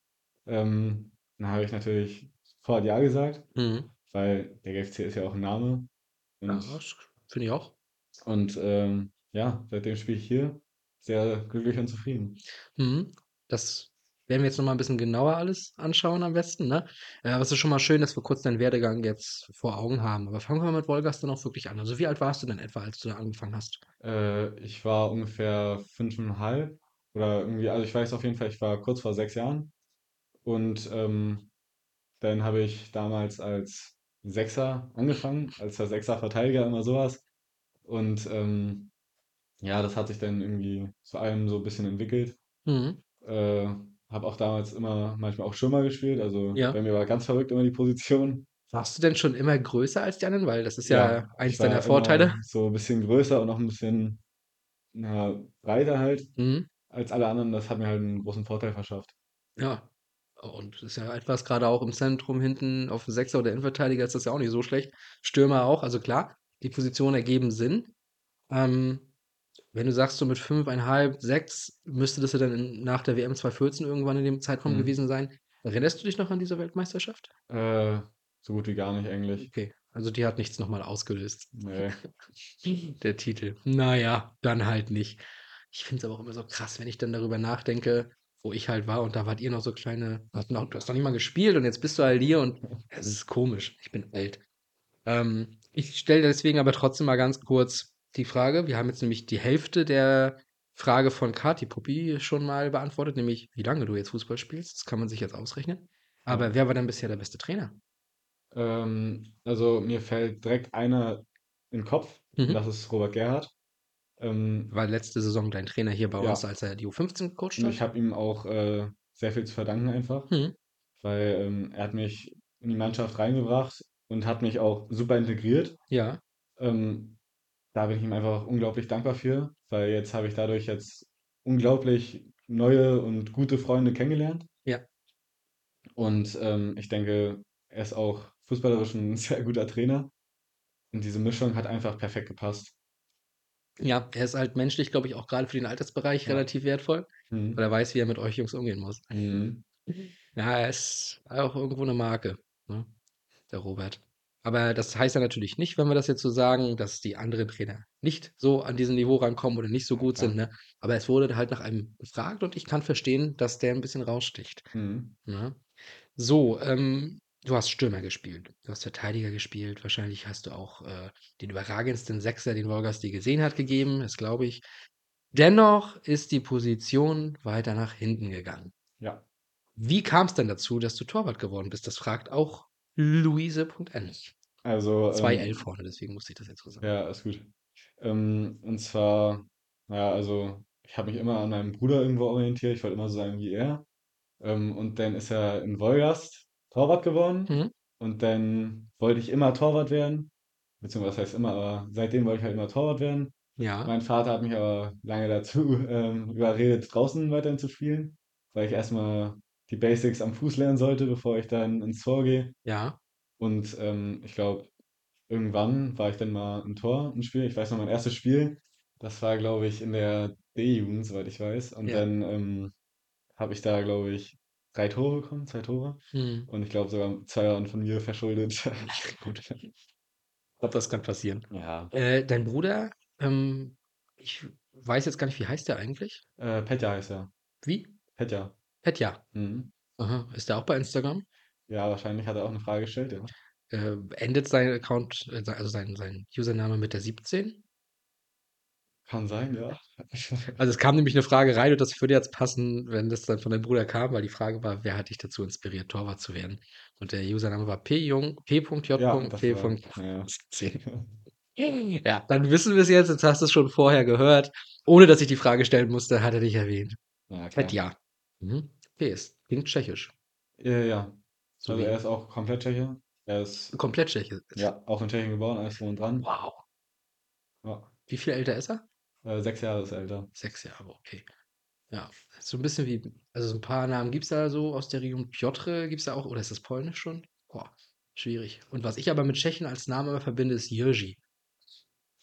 S2: Ähm, dann habe ich natürlich sofort ja gesagt,
S1: Mhm.
S2: weil der GFC ist ja auch 'n Name
S1: Ja,
S2: und
S1: das finde ich auch.
S2: und, ähm, ja, seitdem spiele ich hier, sehr glücklich und zufrieden.
S1: Mhm. Das werden wir jetzt noch mal 'n bisschen genauer alles anschauen am besten, ne? Äh, aber es ist schon mal schön, dass wir kurz deinen Werdegang jetzt vor Augen haben. Aber fangen wir mal mit Wolgast dann auch wirklich an. Also, wie alt warst du denn etwa, als du da angefangen hast?
S2: Äh, ich war ungefähr 5,5 oder irgendwie also, ich weiß auf jeden Fall, ich war kurz vor 6 Jahren und, ähm, dann habe ich damals als Sechser angefangen, als der Sechser-Verteidiger, immer so was. Und, ähm, ja, das hat sich dann irgendwie zu allem so 'n bisschen entwickelt.
S1: Mhm.
S2: Äh, habe auch damals immer manchmal auch Stürmer gespielt, also,
S1: Ja.
S2: bei mir war ganz verrückt immer die Position.
S1: Warst du denn schon immer größer als die anderen? Weil das ist
S2: Ja,
S1: ja
S2: ich
S1: eins deiner
S2: war immer
S1: Vorteile.
S2: so 'n bisschen größer und auch 'n bisschen, na, breiter halt
S1: Mhm.
S2: als alle anderen. Das hat mir halt 'n großen Vorteil verschafft.
S1: Ja. Und ist ja etwas grade auch im Zentrum hinten auf'm Sechser oder Innenverteidiger ist das ja auch nicht so schlecht. Stürmer auch, also klar, die Positionen ergeben Sinn. Ähm, wenn du sagst, so mit 5,5, 6 müsste das ja dann in nach der WM 2014 irgendwann in dem Zeitraum
S2: Mhm.
S1: gewesen sein. Erinnerst du dich noch an diese Weltmeisterschaft?
S2: Äh, so gut wie gar nicht eigentlich.
S1: Okay, also die hat nichts noch mal ausgelöst.
S2: Ne.
S1: Der Titel. Na ja, dann halt nicht. Ich finde es aber auch immer so krass, wenn ich dann darüber nachdenke, wo ich halt war und da wart ihr noch so kleine du hast noch du hast noch nicht mal gespielt und jetzt bist du halt hier und es ist komisch. Ich bin alt. Ähm, ich stelle deswegen aber trotzdem mal ganz kurz die Frage wir haben jetzt nämlich die Hälfte der Frage von Kati Puppi schon mal beantwortet, nämlich wie lange du jetzt Fußball spielst. Das kann man sich jetzt ausrechnen. Aber wer war denn bisher der beste Trainer?
S2: Ähm, also, mir fällt direkt einer in 'n Kopf
S1: Mhm.
S2: das ist Robert Gerhard. Ähm
S1: War letzte Saison dein Trainer hier bei uns,
S2: Ja.
S1: als er die U15 gecoacht
S2: Und ich
S1: hat?
S2: habe ihm auch, äh, sehr viel zu verdanken einfach,
S1: Mhm.
S2: weil, ähm, er hat mich in die Mannschaft reingebracht und hat mich auch super integriert.
S1: Ja.
S2: Ähm, da bin ich ihm einfach unglaublich dankbar für, weil jetzt habe ich dadurch jetzt unglaublich neue und gute Freunde kennengelernt.
S1: Ja.
S2: Und, ähm, ich denke, er ist auch fußballerisch 'n sehr guter Trainer. Und diese Mischung hat einfach perfekt gepasst.
S1: Ja, er ist halt menschlich, glaube ich, auch grade für den Altersbereich
S2: Ja.
S1: relativ wertvoll,
S2: Mhm.
S1: weil er weiß, wie er mit euch Jungs umgehen muss.
S2: Mhm.
S1: Ja, er ist auch irgendwo 'ne Marke, ne, der Robert. Aber das heißt ja natürlich nicht, wenn wir das jetzt so sagen, dass die anderen Trainer nicht so an diesem Niveau rankommen oder nicht so
S2: Ja,
S1: gut sind,
S2: klar.
S1: ne? Aber es wurde halt nach einem gefragt und ich kann verstehen, dass der 'n bisschen raussticht,
S2: Mhm.
S1: ne? So, ähm, du hast Stürmer gespielt, du hast Verteidiger gespielt, wahrscheinlich hast du auch, äh, den überragendsten Sechser, den Wolgast je gesehen hat, gegeben, das glaube ich. Dennoch ist die Position weiter nach hinten gegangen.
S2: Ja.
S1: Wie kam's denn dazu, dass du Torwart geworden bist? Das fragt auch Luise.n.
S2: Also,
S1: 2 L
S2: ähm
S1: vorne, deswegen musste ich das jetzt so sagen.
S2: Ja, alles gut. Ähm, und zwar, ja, also, ich habe mich immer an meinem Bruder irgendwo orientiert. Ich wollte immer so sein wie er. Ähm, und dann ist er in Wolgast Torwart geworden
S1: Mhm.
S2: und dann wollte ich immer Torwart werden, beziehungsweise was heißt immer, aber seitdem wollte ich halt immer Torwart werden.
S1: Ja.
S2: Mein Vater hat mich aber lange dazu, ähm, überredet, draußen weiterhin zu spielen, weil ich erst mal die Basics am Fuß lernen sollte, bevor ich dann ins Tor gehe.
S1: Ja.
S2: Und, ähm, ich glaube, irgendwann war ich dann mal im Tor im Spiel. Ich weiß noch, mein erstes Spiel, das war, glaube ich, in der D-Jugend, soweit ich weiß. Und
S1: Ja.
S2: dann ähm, habe ich da, glaube ich, drei Tore bekommen, zwei Tore.
S1: Mhm.
S2: Und ich glaube sogar zwei waren von mir verschuldet.
S1: Gut. Ich glaube, das kann passieren.
S2: Ja.
S1: Äh, dein Bruder, ähm, ich weiß jetzt gar nicht, wie heißt der eigentlich?
S2: Äh, Petja heißt er.
S1: Wie?
S2: Petja.
S1: Petja.
S2: Mhm.
S1: Aha. Ist der auch bei Instagram?
S2: Ja, wahrscheinlich hat er auch eine Frage gestellt, ja.
S1: Äh, endet sein Account, äh, also sein, sein Username mit der 17?
S2: Kann sein, ja.
S1: Also es kam nämlich eine Frage rein und das würde jetzt passen, wenn das dann von deinem Bruder kam, weil die Frage war, wer hat dich dazu inspiriert, Torwart zu werden? Und der Username war p.j.
S2: Ja, das war, ja.
S1: 17. Ja, dann wissen wir es jetzt, jetzt hast du es schon vorher gehört. Ohne dass ich die Frage stellen musste, hat er dich erwähnt.
S2: Ja, klar.
S1: Petja. Mhm. Es klingt tschechisch.
S2: Ja, ja.
S1: So
S2: Also
S1: wie
S2: er ist auch komplett Tscheche. Er ist
S1: komplett tschechisch.
S2: ja auch in Tschechien geboren, alles drum und dran.
S1: Wow.
S2: Ja.
S1: Wie viel älter ist er?
S2: Äh, sechs Jahre ist er älter.
S1: Sechs Jahre, okay. Ja, so ein bisschen wie, also so ein paar Namen gibt es da so aus der Region. Piotr gibt es da auch, oder ist das Polnisch schon? Boah, schwierig. Und was ich aber mit Tschechien als Name immer verbinde, ist Jiří.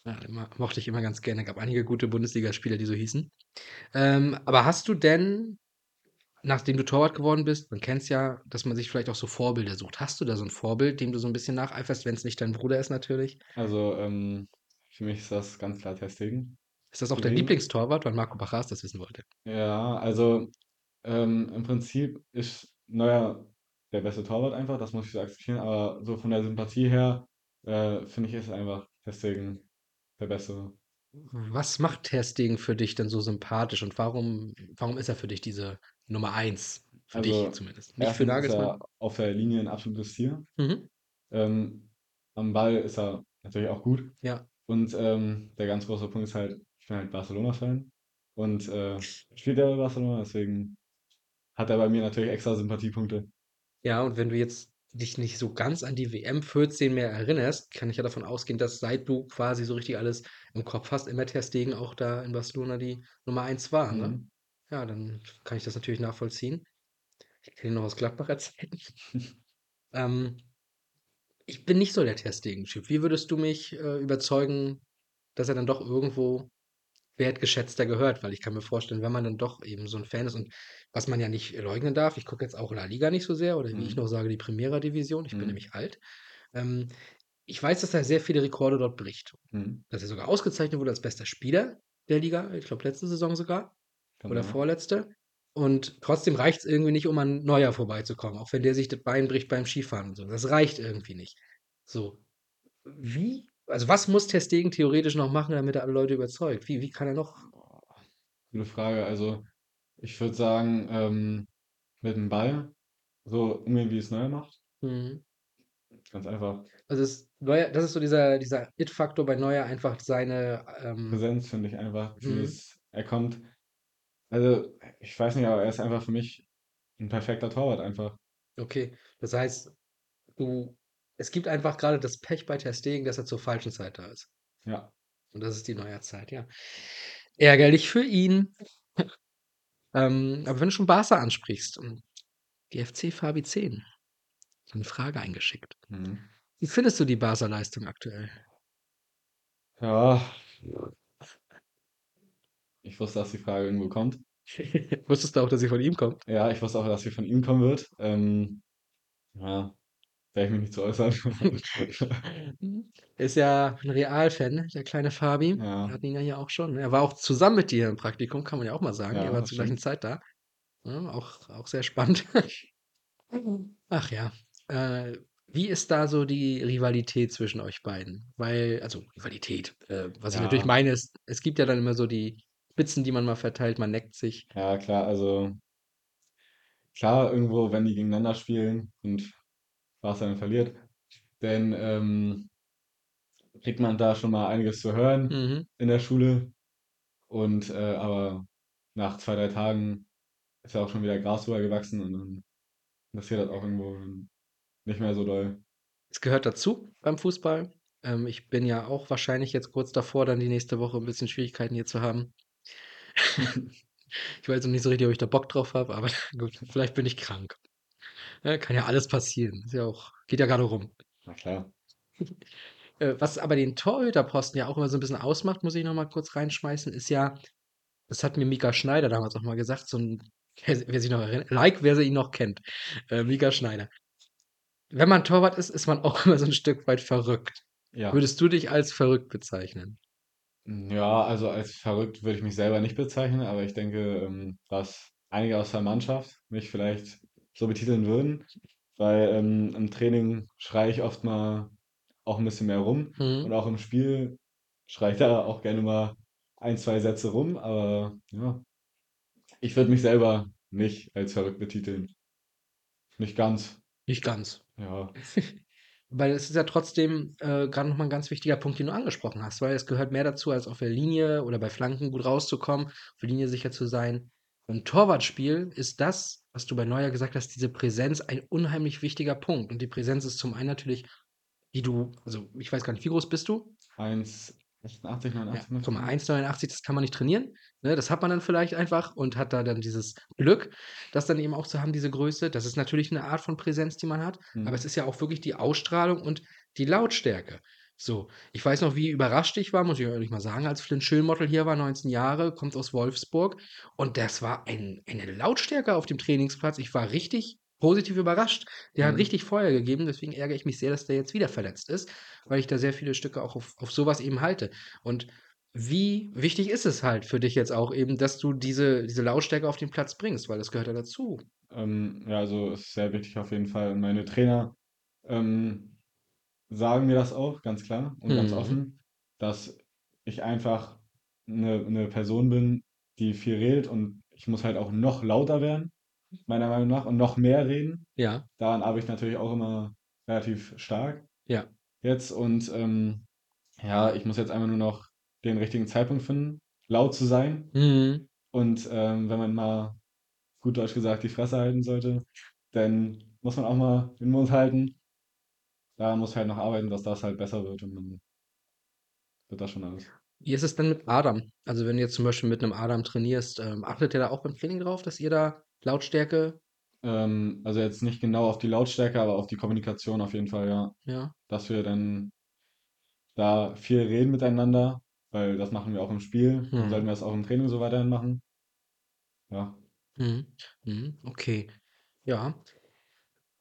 S1: Ja, immer, mochte ich immer ganz gerne. Gab einige gute Bundesligaspieler, die so hießen. Ähm, aber hast du denn, nachdem du Torwart geworden bist, man kennt es ja, dass man sich vielleicht auch so Vorbilder sucht. Hast du da so ein Vorbild, dem du so ein bisschen nacheiferst, wenn es nicht dein Bruder ist natürlich?
S2: Also ähm, für mich ist das ganz klar Ter Stegen.
S1: Ist das auch dein. Lieblingstorwart, weil Marco Bachas das wissen wollte?
S2: Ja, also ähm, im Prinzip ist Neuer der beste Torwart einfach, das muss ich so akzeptieren, aber so von der Sympathie her äh, finde ich ist einfach Ter Stegen der bessere.
S1: Was macht Stegen für dich denn so sympathisch und warum, warum ist er für dich diese Nummer eins? Für dich
S2: Also
S1: zumindest. Nicht für
S2: erstens ist
S1: Nagelsmann.
S2: er auf der Linie ein absolutes Tier.
S1: Mhm.
S2: Ähm, am Ball ist er natürlich auch gut.
S1: Ja.
S2: Und ähm, der ganz große Punkt ist halt, ich bin halt Barcelona-Fan und äh, spielt er bei Barcelona, deswegen hat er bei mir natürlich extra Sympathiepunkte.
S1: Ja, und wenn du jetzt dich nicht so ganz an die WM 14 mehr erinnerst, kann ich ja davon ausgehen, dass seit du quasi so richtig alles im Kopf hast, immer Ter Stegen auch da in Barcelona die Nummer eins war, ne?
S2: Mhm.
S1: Ja, dann kann ich das natürlich nachvollziehen. Ich kenne ihn noch aus Gladbacher Zeiten. ähm, ich bin nicht so der Ter Stegen-Typ. Wie würdest du mich äh, überzeugen, dass er dann doch irgendwo wertgeschätzter gehört? Weil ich kann mir vorstellen, wenn man dann doch eben so ein Fan ist und was man ja nicht leugnen darf, ich gucke jetzt auch La Liga nicht so sehr oder wie ich
S2: Mhm.
S1: noch sage, die Primera Division. Ich bin
S2: Mhm.
S1: nämlich alt. Ähm, ich weiß, dass er sehr viele Rekorde dort bricht.
S2: Mhm.
S1: Dass er sogar ausgezeichnet wurde als bester Spieler der Liga. Ich glaube, letzte Saison sogar
S2: Kann
S1: oder
S2: sein.
S1: vorletzte. Und trotzdem reicht es irgendwie nicht, um an Neuer vorbeizukommen, auch wenn der sich das Bein bricht beim Skifahren und so. Das reicht irgendwie nicht. So. Wie? Also, was muss Ter Stegen theoretisch noch machen, damit er alle Leute überzeugt? Wie, wie kann er noch?
S2: Gute Frage. Also ich würde sagen, ähm, mit dem Ball so umgehen, wie es Neuer macht.
S1: Mhm.
S2: Ganz einfach.
S1: Also, es, Neuer, das ist so dieser, dieser It-Faktor bei Neuer, einfach seine. Ähm,
S2: Präsenz finde ich einfach.
S1: Mhm.
S2: Er kommt, also ich weiß nicht, aber er ist einfach für mich ein perfekter Torwart einfach.
S1: okay. Das heißt, du. Es gibt einfach gerade das Pech bei Ter Stegen, dass er zur falschen Zeit da ist.
S2: Ja.
S1: Und das ist die Neuerzeit, ja. Ärgerlich für ihn. Ähm, aber wenn du schon Barca ansprichst, die FC Fabi 10 hat eine Frage eingeschickt.
S2: Mhm.
S1: Wie findest du die Barca-Leistung aktuell?
S2: Ja. Ich wusste, dass die Frage irgendwo kommt.
S1: Wusstest du auch, dass sie von ihm kommt?
S2: Ja, ich wusste auch, dass sie von ihm kommen wird. Ähm, ja, werde ich mich nicht zu äußern.
S1: Ist ja ein Real-Fan, der kleine Fabi. Wir
S2: Ja,
S1: hatten ihn ja hier auch schon. Er war auch zusammen mit dir im Praktikum, kann man ja auch mal sagen.
S2: ja,
S1: wart
S2: das
S1: zur gleichen. Zeit da. Ja, auch, auch sehr spannend. Ach ja. Äh, wie ist da so die Rivalität zwischen euch beiden? Weil, also Rivalität, äh, was ich natürlich
S2: Ja,
S1: meine, ist, es gibt ja dann immer so die Spitzen, die man mal verteilt, man neckt sich.
S2: ja, klar, also klar, irgendwo, wenn die gegeneinander spielen und Barca dann verliert, dann ähm, kriegt man da schon mal einiges zu hören
S1: Mhm.
S2: in der Schule. Und äh, aber nach zwei, drei Tagen ist ja auch schon wieder Gras drüber gewachsen und dann passiert das auch irgendwo nicht mehr so doll.
S1: Es gehört dazu beim Fußball. Ähm, ich bin ja auch wahrscheinlich jetzt kurz davor, dann die nächste Woche ein bisschen Schwierigkeiten hier zu haben. Ich weiß noch nicht so richtig, ob ich da Bock drauf habe, aber gut, vielleicht bin ich krank. Ja, kann ja alles passieren. Ist ja auch, geht ja gerade rum.
S2: Na klar.
S1: Äh, was aber den Torhüterposten ja auch immer so ein bisschen ausmacht, muss ich noch mal kurz reinschmeißen, ist ja das hat mir Mika Schneider damals auch mal gesagt, so 'n wer sich noch erinnert like, wer sie ihn noch kennt, äh, Mika Schneider. Wenn man Torwart ist, ist man auch immer so 'n Stück weit verrückt.
S2: Ja.
S1: Würdest du dich als verrückt bezeichnen?
S2: Ja, also als verrückt würde ich mich selber nicht bezeichnen, aber ich denke, ähm, dass einige aus der Mannschaft mich vielleicht so betiteln würden, weil ähm, im Training schreie ich oft mal auch ein bisschen mehr rum
S1: Mhm.
S2: und auch im Spiel schreie ich da auch gerne mal ein, zwei Sätze rum, aber ja, ich würde mich selber nicht als verrückt betiteln. Nicht ganz,
S1: Nicht ganz.
S2: ja.
S1: Weil es ist ja trotzdem, äh, grade noch mal 'n ganz wichtiger Punkt, den du angesprochen hast, weil es gehört mehr dazu, als auf der Linie oder bei Flanken gut rauszukommen, auf der Linie sicher zu sein. Im Torwartspiel ist das, was du bei Neuer gesagt hast, diese Präsenz ein unheimlich wichtiger Punkt. Und die Präsenz ist zum einen natürlich, wie du also, ich weiß gar nicht, wie groß bist du?
S2: 1,88,
S1: Ja,
S2: 89
S1: guck mal,
S2: ungefähr.
S1: 1,89, das kann man nicht trainieren, ne? Das hat man dann vielleicht einfach und hat da dann dieses Glück, das dann eben auch zu haben, diese Größe. Das ist natürlich 'ne Art von Präsenz, die man hat, aber es
S2: Mhm.
S1: ist ja auch wirklich die Ausstrahlung und die Lautstärke. So, ich weiß noch, wie überrascht ich war, muss ich ehrlich mal sagen, als Flynn Chilmottel hier war, 19 Jahre, kommt aus Wolfsburg und das war ein eine Lautstärke auf dem Trainingsplatz. Ich war richtig positiv überrascht. Der hat
S2: Mhm.
S1: richtig Feuer gegeben, deswegen ärgere ich mich sehr, dass der jetzt wieder verletzt ist, weil ich da sehr viele Stücke auch auf auf so was eben halte. Und wie wichtig ist es halt für dich jetzt auch eben, dass du diese diese Lautstärke auf den Platz bringst, weil das gehört ja dazu.
S2: Ähm, ja, also ist sehr wichtig auf jeden Fall. Meine Trainer ähm, sagen mir das auch ganz klar und ganz
S1: Mhm.
S2: offen, dass ich einfach eine, eine Person bin, die viel redet und ich muss halt auch noch lauter werden, meiner Meinung nach, und noch mehr reden.
S1: Ja,
S2: Daran arbeite ich natürlich auch immer relativ stark
S1: ja.
S2: jetzt und ähm, ja, ich muss jetzt einfach nur noch den richtigen Zeitpunkt finden, laut zu sein
S1: Mhm.
S2: und ähm, wenn man mal gut Deutsch gesagt die Fresse halten sollte, dann muss man auch mal den Mund halten. Da muss ich halt noch arbeiten, dass das halt besser wird und dann wird das schon alles.
S1: Wie ist es denn mit Adam? Also, wenn du jetzt zum Beispiel mit 'nem Adam trainierst, ähm, achtet ihr da auch beim Training drauf, dass ihr da Lautstärke
S2: Ähm, also jetzt nicht genau auf die Lautstärke, aber auf die Kommunikation auf jeden Fall, ja.
S1: ja?
S2: Dass wir dann da viel reden miteinander, weil das machen wir auch im Spiel. Dann sollten
S1: Mhm.
S2: wir das auch im Training so weiterhin machen. Ja.
S1: Mhm. Mhm. Okay. Ja.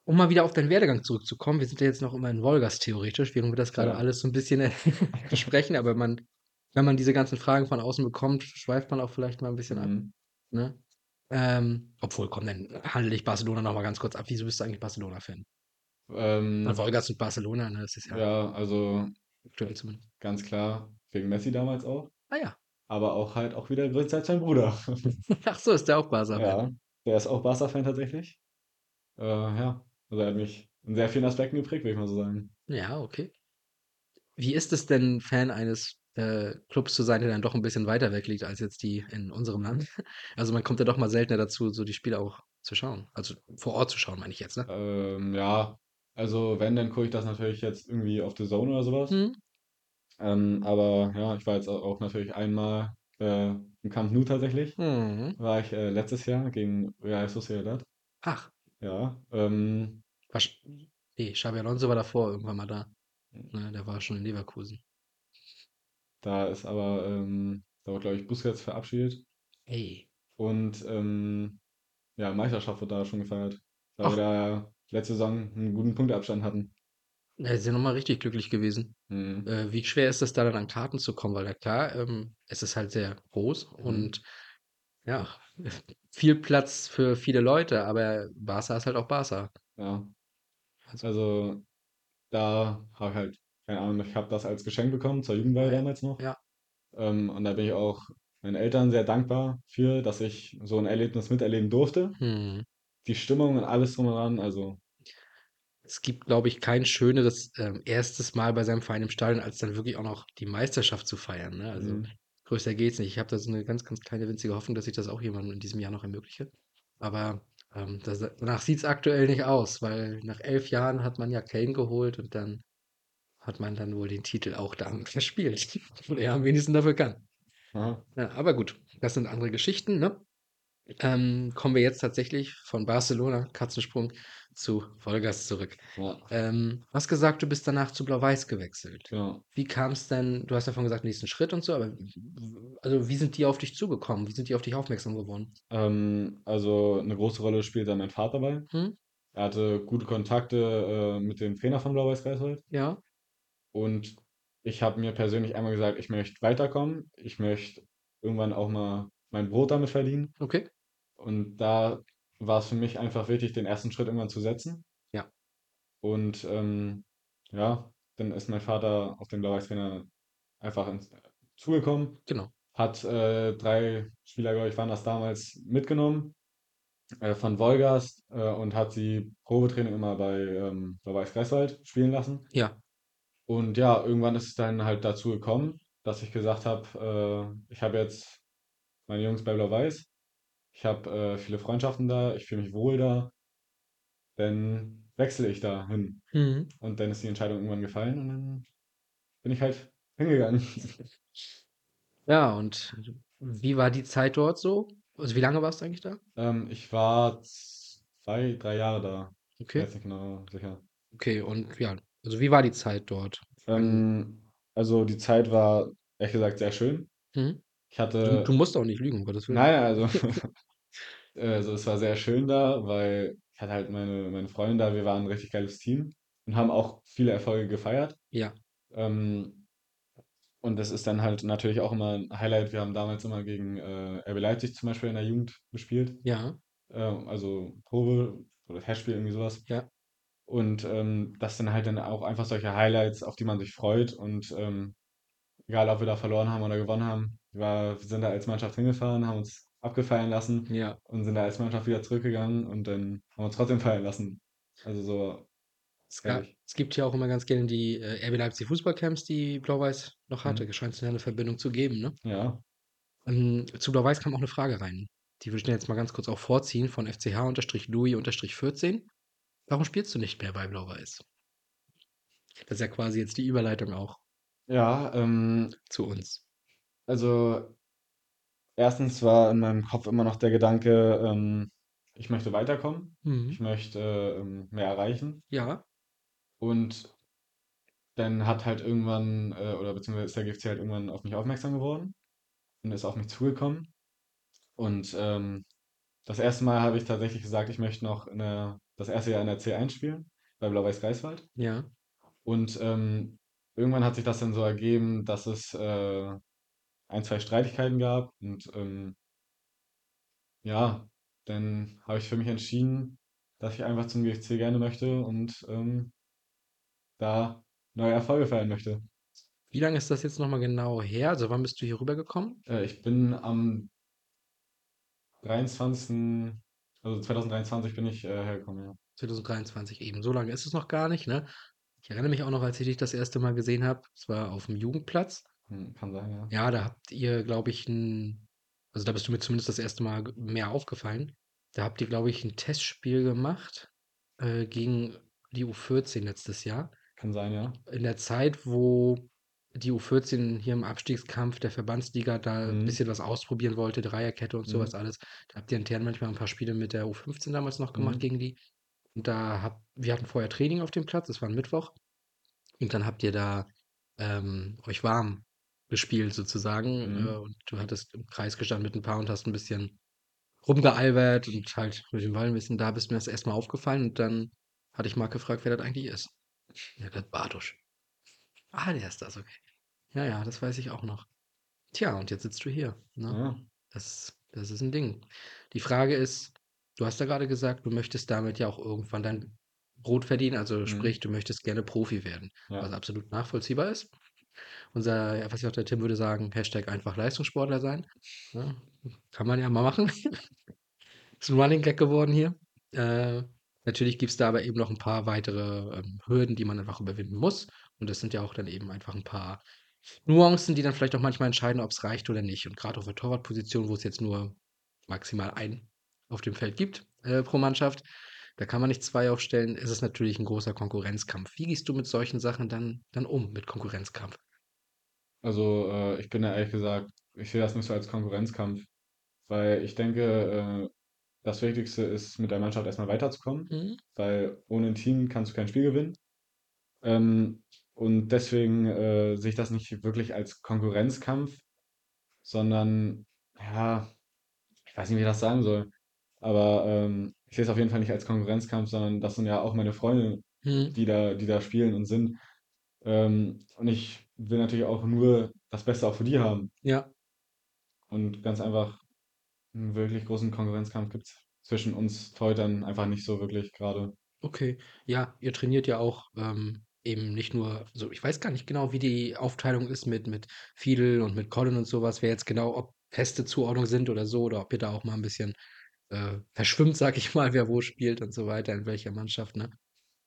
S1: Um mal wieder auf deinen Werdegang zurückzukommen, wir sind ja jetzt noch immer in Wolgast theoretisch, während wir das grade
S2: Ja.
S1: alles so 'n bisschen, besprechen, aber man wenn man diese ganzen Fragen von außen bekommt, schweift man auch vielleicht mal 'n bisschen ab,
S2: Mhm.
S1: ne? Ähm, obwohl, komm, dann handle ich Barcelona noch mal ganz kurz ab. Wieso bist du eigentlich Barcelona-Fan? Na,
S2: Ähm,
S1: Wolgast und Barcelona, ne, das ist ja
S2: ja, also
S1: aktuell zumindest.
S2: ganz klar wegen Messi damals auch,
S1: Ah ja.
S2: aber auch halt auch wieder größtenteils sein Bruder.
S1: Ach so, ist der auch Barca-Fan?
S2: Ja, der ist auch Barca-Fan tatsächlich. Äh, ja, also er hat mich in sehr vielen Aspekten geprägt, würde ich mal so sagen.
S1: Ja, okay. Wie ist es denn, Fan eines, äh, Clubs zu sein, der dann doch 'n bisschen weiter weg liegt als jetzt die in unserem Land? Also, man kommt ja doch mal seltener dazu, so die Spiele auch zu schauen. Also, vor Ort zu schauen, meine ich jetzt, ne?
S2: Ähm, ja, also wenn, dann gucke ich das natürlich jetzt irgendwie auf The Zone oder so was.
S1: Mhm.
S2: Ähm, aber ja, ich war jetzt au auch natürlich einmal, äh, im Camp Nou tatsächlich.
S1: Mhm.
S2: War ich, äh, letztes Jahr gegen Real Sociedad.
S1: Ach,
S2: Ja, ähm,
S1: wahrsch ne, Xabi Alonso war davor irgendwann mal da,
S2: hm,
S1: ne? Der war schon in Leverkusen.
S2: da ist aber, ähm da wurde, glaube ich, Busquets verabschiedet
S1: Ey.
S2: und, ähm, ja, Meisterschaft wurde da schon gefeiert, weil wir da letzte Saison 'n guten Punkteabstand hatten.
S1: Ja, ist ja noch mal richtig glücklich gewesen.
S2: Mhm.
S1: Äh, wie schwer ist es da dann an Karten zu kommen? Weil ja klar, ähm, es ist halt sehr groß
S2: Mhm.
S1: und ja, viel Platz für viele Leute, aber Barca ist halt auch Barca.
S2: Ja.
S1: Also
S2: da habe ich halt keine Ahnung, ich habe das als Geschenk bekommen zur Jugendweihe
S1: ja.
S2: damals noch.
S1: Ja.
S2: Ähm, und da bin ich auch meinen Eltern sehr dankbar für, dass ich so 'n Erlebnis miterleben durfte.
S1: Mhm.
S2: Die Stimmung und alles drum und dran, also
S1: Es gibt, glaube ich, kein schöneres, ähm, 1. Mal bei seinem Verein im Stadion, als dann wirklich auch noch die Meisterschaft zu feiern, ne? Also,
S2: Mhm.
S1: größer geht's nicht. Ich habe da so 'ne ganz, ganz kleine winzige Hoffnung, dass ich das auch irgendwann in diesem Jahr noch ermögliche. Aber, ähm, das danach sieht's aktuell nicht aus, weil nach 11 Jahren hat man ja Kane geholt und dann hat man dann wohl den Titel auch damit verspielt. Und er am wenigsten dafür kann. Ja, aber gut, das sind andere Geschichten, ne? Ähm, kommen wir jetzt tatsächlich von Barcelona, Katzensprung, zu Wolgast zurück.
S2: Ja,
S1: Ähm, du hast gesagt, du bist danach zu Blau-Weiß gewechselt.
S2: genau.
S1: Wie kam es denn, du hast davon gesagt, nächsten Schritt und so, aber also wie sind die auf dich zugekommen? Wie sind die auf dich aufmerksam geworden?
S2: Ähm, also eine große Rolle spielt da mein Vater bei.
S1: Hm?
S2: Er hatte gute Kontakte äh, mit dem Trainer von Blau-Weiß Greifswald.
S1: Ja,
S2: Und ich habe mir persönlich einmal gesagt, ich möchte weiterkommen. Ich möchte irgendwann auch mal mein Brot damit verdienen.
S1: okay.
S2: Und da war es für mich einfach wichtig, den ersten Schritt irgendwann zu setzen.
S1: Ja.
S2: Und ähm, ja, dann ist mein Vater auf den Blau-Weiß-Trainer einfach ins, zugekommen,
S1: Genau.
S2: hat äh, drei Spieler, glaube ich, waren das damals mitgenommen äh, von Wolgast äh, und hat sie Probetraining immer bei ähm, Blau-Weiß Greifswald spielen lassen.
S1: Ja,
S2: Und ja, irgendwann ist es dann halt dazu gekommen, dass ich gesagt habe, äh, ich habe jetzt meine Jungs bei Blau-Weiß, ich habe äh, viele Freundschaften da, ich fühle mich wohl da, dann wechsle ich da hin.
S1: mhm.
S2: Und dann ist die Entscheidung irgendwann gefallen und dann bin ich halt hingegangen.
S1: Ja, und wie war die Zeit dort so? Also wie lange warst du eigentlich da?
S2: Ähm, ich war zwei, drei Jahre da, ich
S1: Okay.
S2: weiß nicht genau sicher.
S1: Okay, und ja, also wie war die Zeit dort?
S2: Ähm, also die Zeit war ehrlich gesagt sehr schön.
S1: Mhm.
S2: Ich
S1: Du,
S2: hatte,
S1: du musst auch nicht lügen, um Gottes Willen.
S2: nein, also, also es war sehr schön da, weil ich hatte halt meine, meine Freundin da, wir waren ein richtig geiles Team und haben auch viele Erfolge gefeiert.
S1: Ja,
S2: Ähm, und das ist dann halt natürlich auch immer ein Highlight. Wir haben damals immer gegen äh, RB Leipzig zum Beispiel in der Jugend gespielt.
S1: ja,
S2: Ähm, also Probe oder Testspiel, irgendwie sowas.
S1: ja.
S2: Und ähm, das sind halt dann auch einfach solche Highlights, auf die man sich freut. Und ähm, egal, ob wir da verloren haben oder gewonnen haben, wir, sind da als Mannschaft hingefahren, haben uns abgefeiern lassen
S1: Ja,
S2: und sind da als Mannschaft wieder zurückgegangen und dann haben wir uns trotzdem feiern lassen. Also so,
S1: es, gab, es gibt ja auch immer ganz gerne die äh, RB Leipzig Fußballcamps, die Blau-Weiß noch hatte.
S2: Mhm.
S1: Scheint es eine Verbindung zu geben, ne?
S2: ja.
S1: Ähm, zu Blau-Weiß kam auch eine Frage rein. Die würde ich dir jetzt mal ganz kurz auch vorziehen von FCH-Louis-14. Warum spielst du nicht mehr bei Blau-Weiß? Das ist ja quasi jetzt die Überleitung auch
S2: Ja, ähm,
S1: zu uns.
S2: also erstens war in meinem Kopf immer noch der Gedanke, ähm, ich möchte weiterkommen, ich
S1: Mhm.
S2: möchte ähm, mehr erreichen.
S1: Ja,
S2: Und dann hat halt irgendwann, äh, oder beziehungsweise ist der GFC halt irgendwann auf mich aufmerksam geworden und ist auf mich zugekommen. Und ähm, das erste Mal habe ich tatsächlich gesagt, ich möchte noch in der, das erste Jahr in der C1 spielen, bei Blau-Weiß Greifswald.
S1: ja.
S2: Und ähm, irgendwann hat sich das dann so ergeben, dass es äh, ein, zwei Streitigkeiten gab. Und ähm, ja, dann habe ich für mich entschieden, dass ich einfach zum GFC gerne möchte und ähm, da neue Erfolge feiern möchte.
S1: Wie lange ist das jetzt nochmal genau her? Also wann bist du hier rübergekommen?
S2: Äh, ich bin am 23., also 2023 bin ich äh, hergekommen, ja.
S1: 2023 eben. So lange ist es noch gar nicht, ne? Ich erinnere mich auch noch, als ich dich das erste Mal gesehen habe. Es war auf dem Jugendplatz.
S2: Hm, kann sein, ja.
S1: Ja, da habt ihr, glaube ich, ein, also da bist du mir zumindest das erste Mal mehr aufgefallen. Da habt ihr, glaube ich, ein Testspiel gemacht äh, gegen die U14 letztes Jahr.
S2: Kann sein, ja.
S1: In der Zeit, wo die U14 hier im Abstiegskampf der Verbandsliga da ein
S2: Mhm.
S1: bisschen was ausprobieren wollte, Dreierkette und sowas
S2: Mhm.
S1: alles. Da habt ihr intern manchmal ein paar Spiele mit der U15 damals noch gemacht
S2: Mhm.
S1: gegen die. Und da habt, wir hatten vorher Training auf dem Platz, es war ein Mittwoch. Und dann habt ihr da ähm, euch warm gespielt sozusagen.
S2: Mhm.
S1: Äh, und du hattest im Kreis gestanden mit ein paar und hast ein bisschen rumgealbert und halt mit dem Ball ein bisschen. Da bist mir das erstmal aufgefallen und dann hatte ich Marc gefragt, wer das eigentlich ist. Ja, das Bartusch. Ah, der ist das, okay. Ja, ja, das weiß ich auch noch. Tja, und jetzt sitzt du hier. Ne?
S2: Ja.
S1: Das, das ist ein Ding. Die Frage ist, du hast ja gerade gesagt, du möchtest damit ja auch irgendwann dein Brot verdienen, also
S2: Mhm.
S1: sprich, du möchtest gerne Profi werden, was
S2: Ja.
S1: absolut nachvollziehbar ist. Unser, ja, was ich auch der Tim würde sagen, Hashtag einfach Leistungssportler sein. Ja, kann man ja mal machen. Ist ein Running Gag geworden hier. Äh, natürlich gibt es da aber eben noch ein paar weitere ähm, Hürden, die man einfach überwinden muss. Und das sind ja auch dann eben einfach ein paar Nuancen, die dann vielleicht auch manchmal entscheiden, ob es reicht oder nicht. Und gerade auf der Torwartposition, wo es jetzt nur maximal einen auf dem Feld gibt äh, pro Mannschaft, da kann man nicht zwei aufstellen, ist es natürlich ein großer Konkurrenzkampf. Wie gehst du mit solchen Sachen dann, dann um, mit Konkurrenzkampf?
S2: Also, äh, ich bin da ehrlich gesagt, ich sehe das nicht so als Konkurrenzkampf. weil ich denke, äh, das Wichtigste ist, mit der Mannschaft erstmal weiterzukommen,
S1: Mhm.
S2: weil ohne ein Team kannst du kein Spiel gewinnen. Ähm, und deswegen äh, sehe ich das nicht wirklich als Konkurrenzkampf, sondern, ja, ich weiß nicht, wie ich das sagen soll, aber ähm, ich sehe es auf jeden Fall nicht als Konkurrenzkampf, sondern das sind ja auch meine Freunde,
S1: Mhm.
S2: die da, die da spielen und sind. Ähm, und ich will natürlich auch nur das Beste auch für die haben.
S1: Ja.
S2: Und ganz einfach einen wirklich großen Konkurrenzkampf gibt es zwischen uns Torhütern einfach nicht so wirklich gerade.
S1: Okay. Ja, ihr trainiert ja auch ähm, eben nicht nur so, ich weiß gar nicht genau, wie die Aufteilung ist mit, mit Fiedel und mit Colin und sowas, wer jetzt genau, ob feste Zuordnungen sind oder so, oder ob ihr da auch mal ein bisschen äh, verschwimmt, sag ich mal, wer wo spielt und so weiter, in welcher Mannschaft, ne?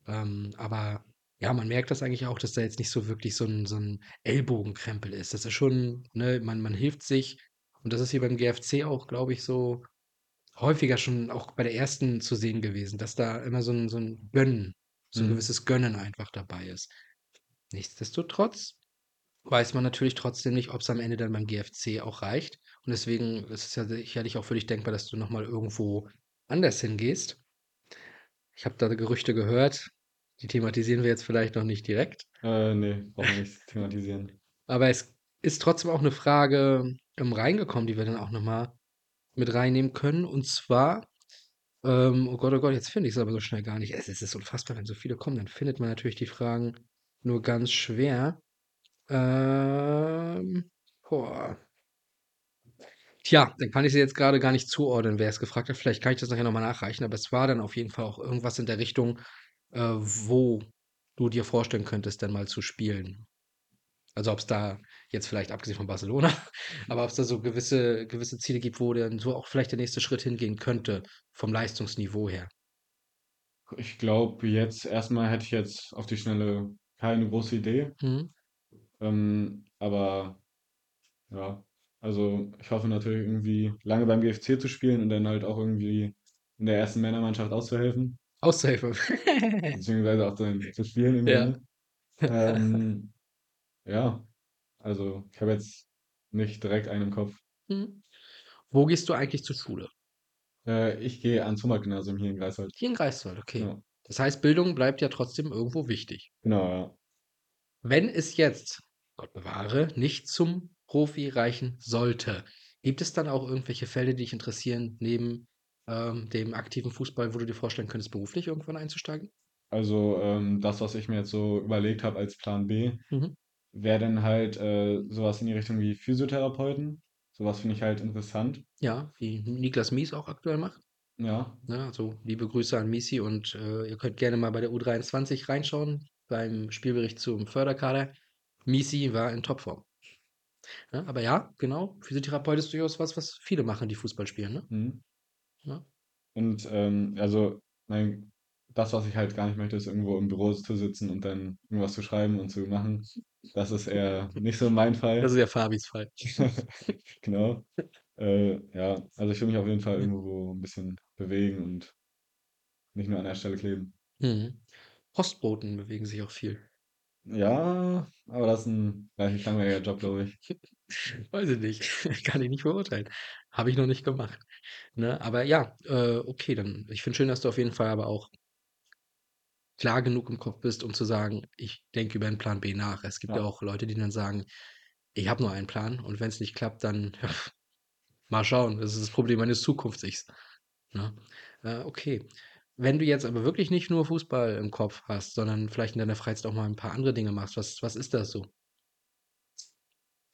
S1: Ähm, aber ja, man merkt das eigentlich auch, dass da jetzt nicht so wirklich so ein, so ein Ellbogenkrempel ist. Das ist schon, ne, man, man hilft sich. Und das ist hier beim GFC auch, glaube ich, so häufiger schon auch bei der ersten zu sehen gewesen, dass da immer so ein, so ein Gönnen, so ein
S2: Mhm.
S1: gewisses Gönnen einfach dabei ist. Nichtsdestotrotz weiß man natürlich trotzdem nicht, ob es am Ende dann beim GFC auch reicht. Und deswegen ist es ja sicherlich auch für dich denkbar, dass du nochmal irgendwo anders hingehst. Ich habe da Gerüchte gehört, die thematisieren wir jetzt vielleicht noch nicht direkt.
S2: Äh, nee, brauchen wir nicht thematisieren.
S1: Aber es ist trotzdem auch eine Frage ähm, reingekommen, die wir dann auch nochmal mit reinnehmen können. Und zwar, ähm, oh Gott, oh Gott, jetzt finde ich es aber so schnell gar nicht. Es, es ist unfassbar, wenn so viele kommen, dann findet man natürlich die Fragen nur ganz schwer. Ähm, boah. Tja, dann kann ich sie jetzt gerade gar nicht zuordnen, wer es gefragt hat. Vielleicht kann ich das nachher nochmal nachreichen, aber es war dann auf jeden Fall auch irgendwas in der Richtung, äh, wo du dir vorstellen könntest, dann mal zu spielen. Also ob es da jetzt vielleicht abgesehen von Barcelona, aber ob es da so gewisse, gewisse Ziele gibt, wo dann so auch vielleicht der nächste Schritt hingehen könnte, vom Leistungsniveau her.
S2: Ich glaube, jetzt erstmal hätte ich jetzt auf die Schnelle keine große Idee.
S1: Mhm.
S2: Ähm, aber ja, also ich hoffe natürlich irgendwie lange beim GFC zu spielen und dann halt auch irgendwie in der ersten Männermannschaft auszuhelfen,
S1: Aushilfe.
S2: beziehungsweise auch dann zu spielen irgendwann.
S1: Ja.
S2: Ähm, ja, also ich habe jetzt nicht direkt einen im Kopf.
S1: Mhm. Wo gehst du eigentlich zur Schule?
S2: Äh, ich gehe ans Humboldt-Gymnasium hier in Greifswald.
S1: Hier in Greifswald, okay.
S2: Ja,
S1: Das heißt, Bildung bleibt ja trotzdem irgendwo wichtig.
S2: genau, ja.
S1: Wenn es jetzt, Gott bewahre, nicht zum Profi reichen sollte, gibt es dann auch irgendwelche Fälle, die dich interessieren, neben ähm, dem aktiven Fußball, wo du dir vorstellen könntest, beruflich irgendwann einzusteigen?
S2: Also ähm, das, was ich mir jetzt so überlegt habe als Plan B,
S1: Mhm.
S2: wäre dann halt äh, sowas in die Richtung wie Physiotherapeuten. Sowas finde ich halt interessant.
S1: Ja, wie Niklas Mies auch aktuell macht.
S2: Ja,
S1: Ne? Also liebe Grüße an Misi und äh, ihr könnt gerne mal bei der U23 reinschauen, beim Spielbericht zum Förderkader. Misi war in Topform. Ne? Aber ja, genau, Physiotherapeut ist durchaus was, was viele machen, die Fußball spielen. Ne?
S2: mhm.
S1: Ja.
S2: Und ähm, also mein, das, was ich halt gar nicht möchte, ist irgendwo im Büro zu sitzen und dann irgendwas zu schreiben und zu machen. Das ist eher nicht so mein
S1: Das
S2: Fall.
S1: ist ja Fabis Fall.
S2: Genau. Äh, ja, also ich will mich auf jeden Fall irgendwo ein bisschen bewegen und nicht nur an der Stelle kleben.
S1: Mhm. Postboten bewegen sich auch viel.
S2: Ja, aber das ist ein relativ langweiliger Job, glaube ich.
S1: Weiß ich nicht. Kann ich nicht beurteilen. Habe ich noch nicht gemacht. Ne? Aber ja, äh, okay, dann. Ich finde schön, dass du auf jeden Fall aber auch klar genug im Kopf bist, um zu sagen, ich denke über einen Plan B nach. Es gibt ja
S2: Ja.
S1: auch Leute, die dann sagen, ich habe nur einen Plan und wenn es nicht klappt, dann mal schauen. Das ist das Problem meines Zukunfts-Ichs. Ne? Äh, okay. Wenn du jetzt aber wirklich nicht nur Fußball im Kopf hast, sondern vielleicht in deiner Freizeit auch mal ein paar andere Dinge machst, was, was ist das so?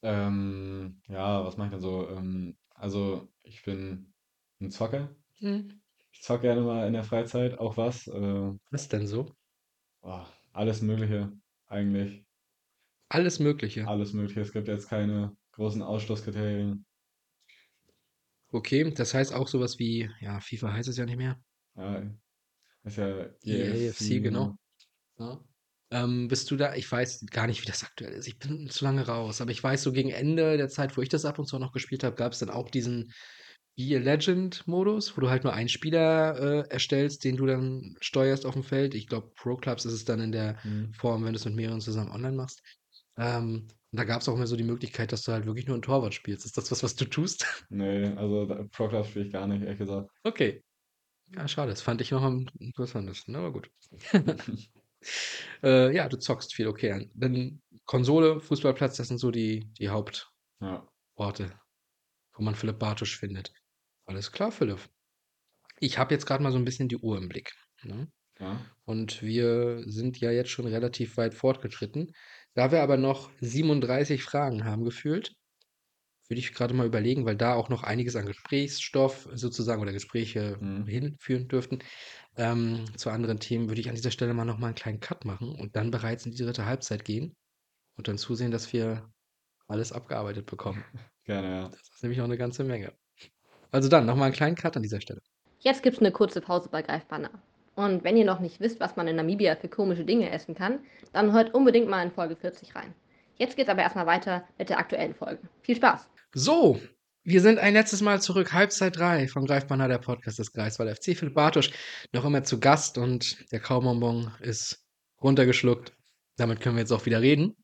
S2: Ähm, ja, was mache ich denn so? Ähm, also ich bin ein Zocker.
S1: Hm,
S2: Ich zocke gerne mal in der Freizeit auch was. Äh,
S1: Was denn so?
S2: oh, alles Mögliche eigentlich.
S1: Alles Mögliche.
S2: Alles Mögliche. Es gibt jetzt keine großen Ausschlusskriterien.
S1: Okay, das heißt auch sowas wie, ja, FIFA heißt es ja nicht mehr.
S2: Ja, ist ja
S1: EAFC, genau.
S2: genau.
S1: Ja. Ähm, bist du da? Ich weiß gar nicht, wie das aktuell ist. Ich bin zu lange raus, aber ich weiß, so gegen Ende der Zeit, wo ich das ab und zu noch gespielt habe, gab es dann auch diesen Be a Legend-Modus, wo du halt nur einen Spieler äh, erstellst, den du dann steuerst auf dem Feld. Ich glaube, Pro Clubs ist es dann in der
S2: Hm.
S1: Form, wenn du es mit mehreren zusammen online machst. Ähm, und da gab's auch immer so die Möglichkeit, dass du halt wirklich nur 'n Torwart spielst. Ist das was, was du tust?
S2: Ne, also Pro Clubs spiele ich gar nicht, ehrlich gesagt.
S1: Okay. Ja, schade. Das fand ich noch am interessantesten, aber gut. Äh, ja, du zockst viel, okay. Dann Konsole, Fußballplatz, das sind so die die Hauptorte,
S2: Ja.
S1: wo man Philipp Bartosch findet. Alles klar, Philipp. Ich habe jetzt grad mal so 'n bisschen die Uhr im Blick, ne?
S2: Ja.
S1: Und wir sind ja jetzt schon relativ weit fortgeschritten. Da wir aber noch 37 Fragen haben gefühlt, würde ich grade mal überlegen, weil da auch noch einiges an Gesprächsstoff sozusagen oder Gespräche
S2: Mhm.
S1: hinführen dürften, ähm, zu anderen Themen, würde ich an dieser Stelle mal noch mal 'n kleinen Cut machen und dann bereits in die dritte Halbzeit gehen und dann zusehen, dass wir alles abgearbeitet bekommen.
S2: Gerne, ja.
S1: Das ist nämlich noch 'ne ganze Menge. Also dann noch mal 'n kleinen Cut an dieser Stelle.
S5: Jetzt gibt's 'ne kurze Pause bei Greifbar nah. Und wenn ihr noch nicht wisst, was man in Namibia für komische Dinge essen kann, dann hört unbedingt mal in Folge 40 rein. Jetzt geht's aber erst mal weiter mit der aktuellen Folge. Viel Spaß!
S1: So, wir sind ein letztes Mal zurück. Halbzeit 3 von Greifbar der Podcast des Greifswalder FC. Philipp Bartosch noch immer zu Gast und der Kaubonbon ist runtergeschluckt. Damit können wir jetzt auch wieder reden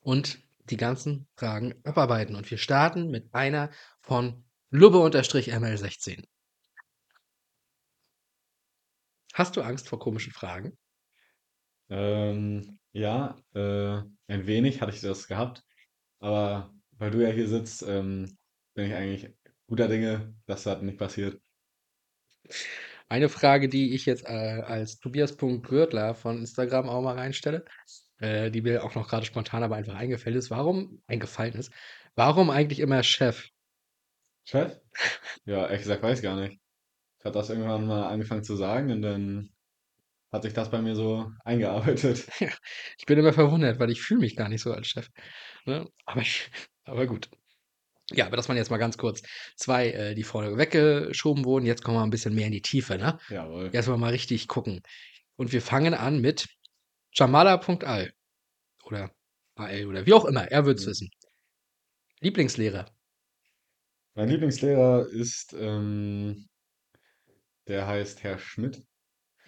S1: und die ganzen Fragen abarbeiten. Und wir starten mit einer von Lubbe_ML16. Hast du Angst vor komischen Fragen?
S2: Ähm, ja, äh, ein wenig hatte ich das gehabt, aber weil du ja hier sitzt, ähm, bin ich eigentlich guter Dinge, dass das nicht passiert.
S1: Eine Frage, die ich jetzt, äh, als Tobias.Gürtler von Instagram auch mal reinstelle, äh, die mir auch noch grade spontan aber einfach eingefällt ist. Warum eingefallen ist. Warum eigentlich immer Chef?
S2: Chef? Ja, ehrlich gesagt weiß ich gar nicht. Ich habe das irgendwann mal angefangen zu sagen und dann hat sich das bei mir so eingearbeitet.
S1: Ja, ich bin immer verwundert, weil ich fühle mich gar nicht so als Chef, ne? Aber ich aber gut. Ja, aber das waren jetzt mal ganz kurz 2, äh, die vorne weggeschoben wurden. Jetzt kommen wir 'n bisschen mehr in die Tiefe, ne?
S2: Jawohl.
S1: Jetzt wollen wir mal richtig gucken. Und wir fangen an mit Jamala.al oder AL oder wie auch immer. Er wird's
S2: Mhm.
S1: wissen. Lieblingslehrer?
S2: Mein Lieblingslehrer ist, ähm der heißt Herr Schmidt.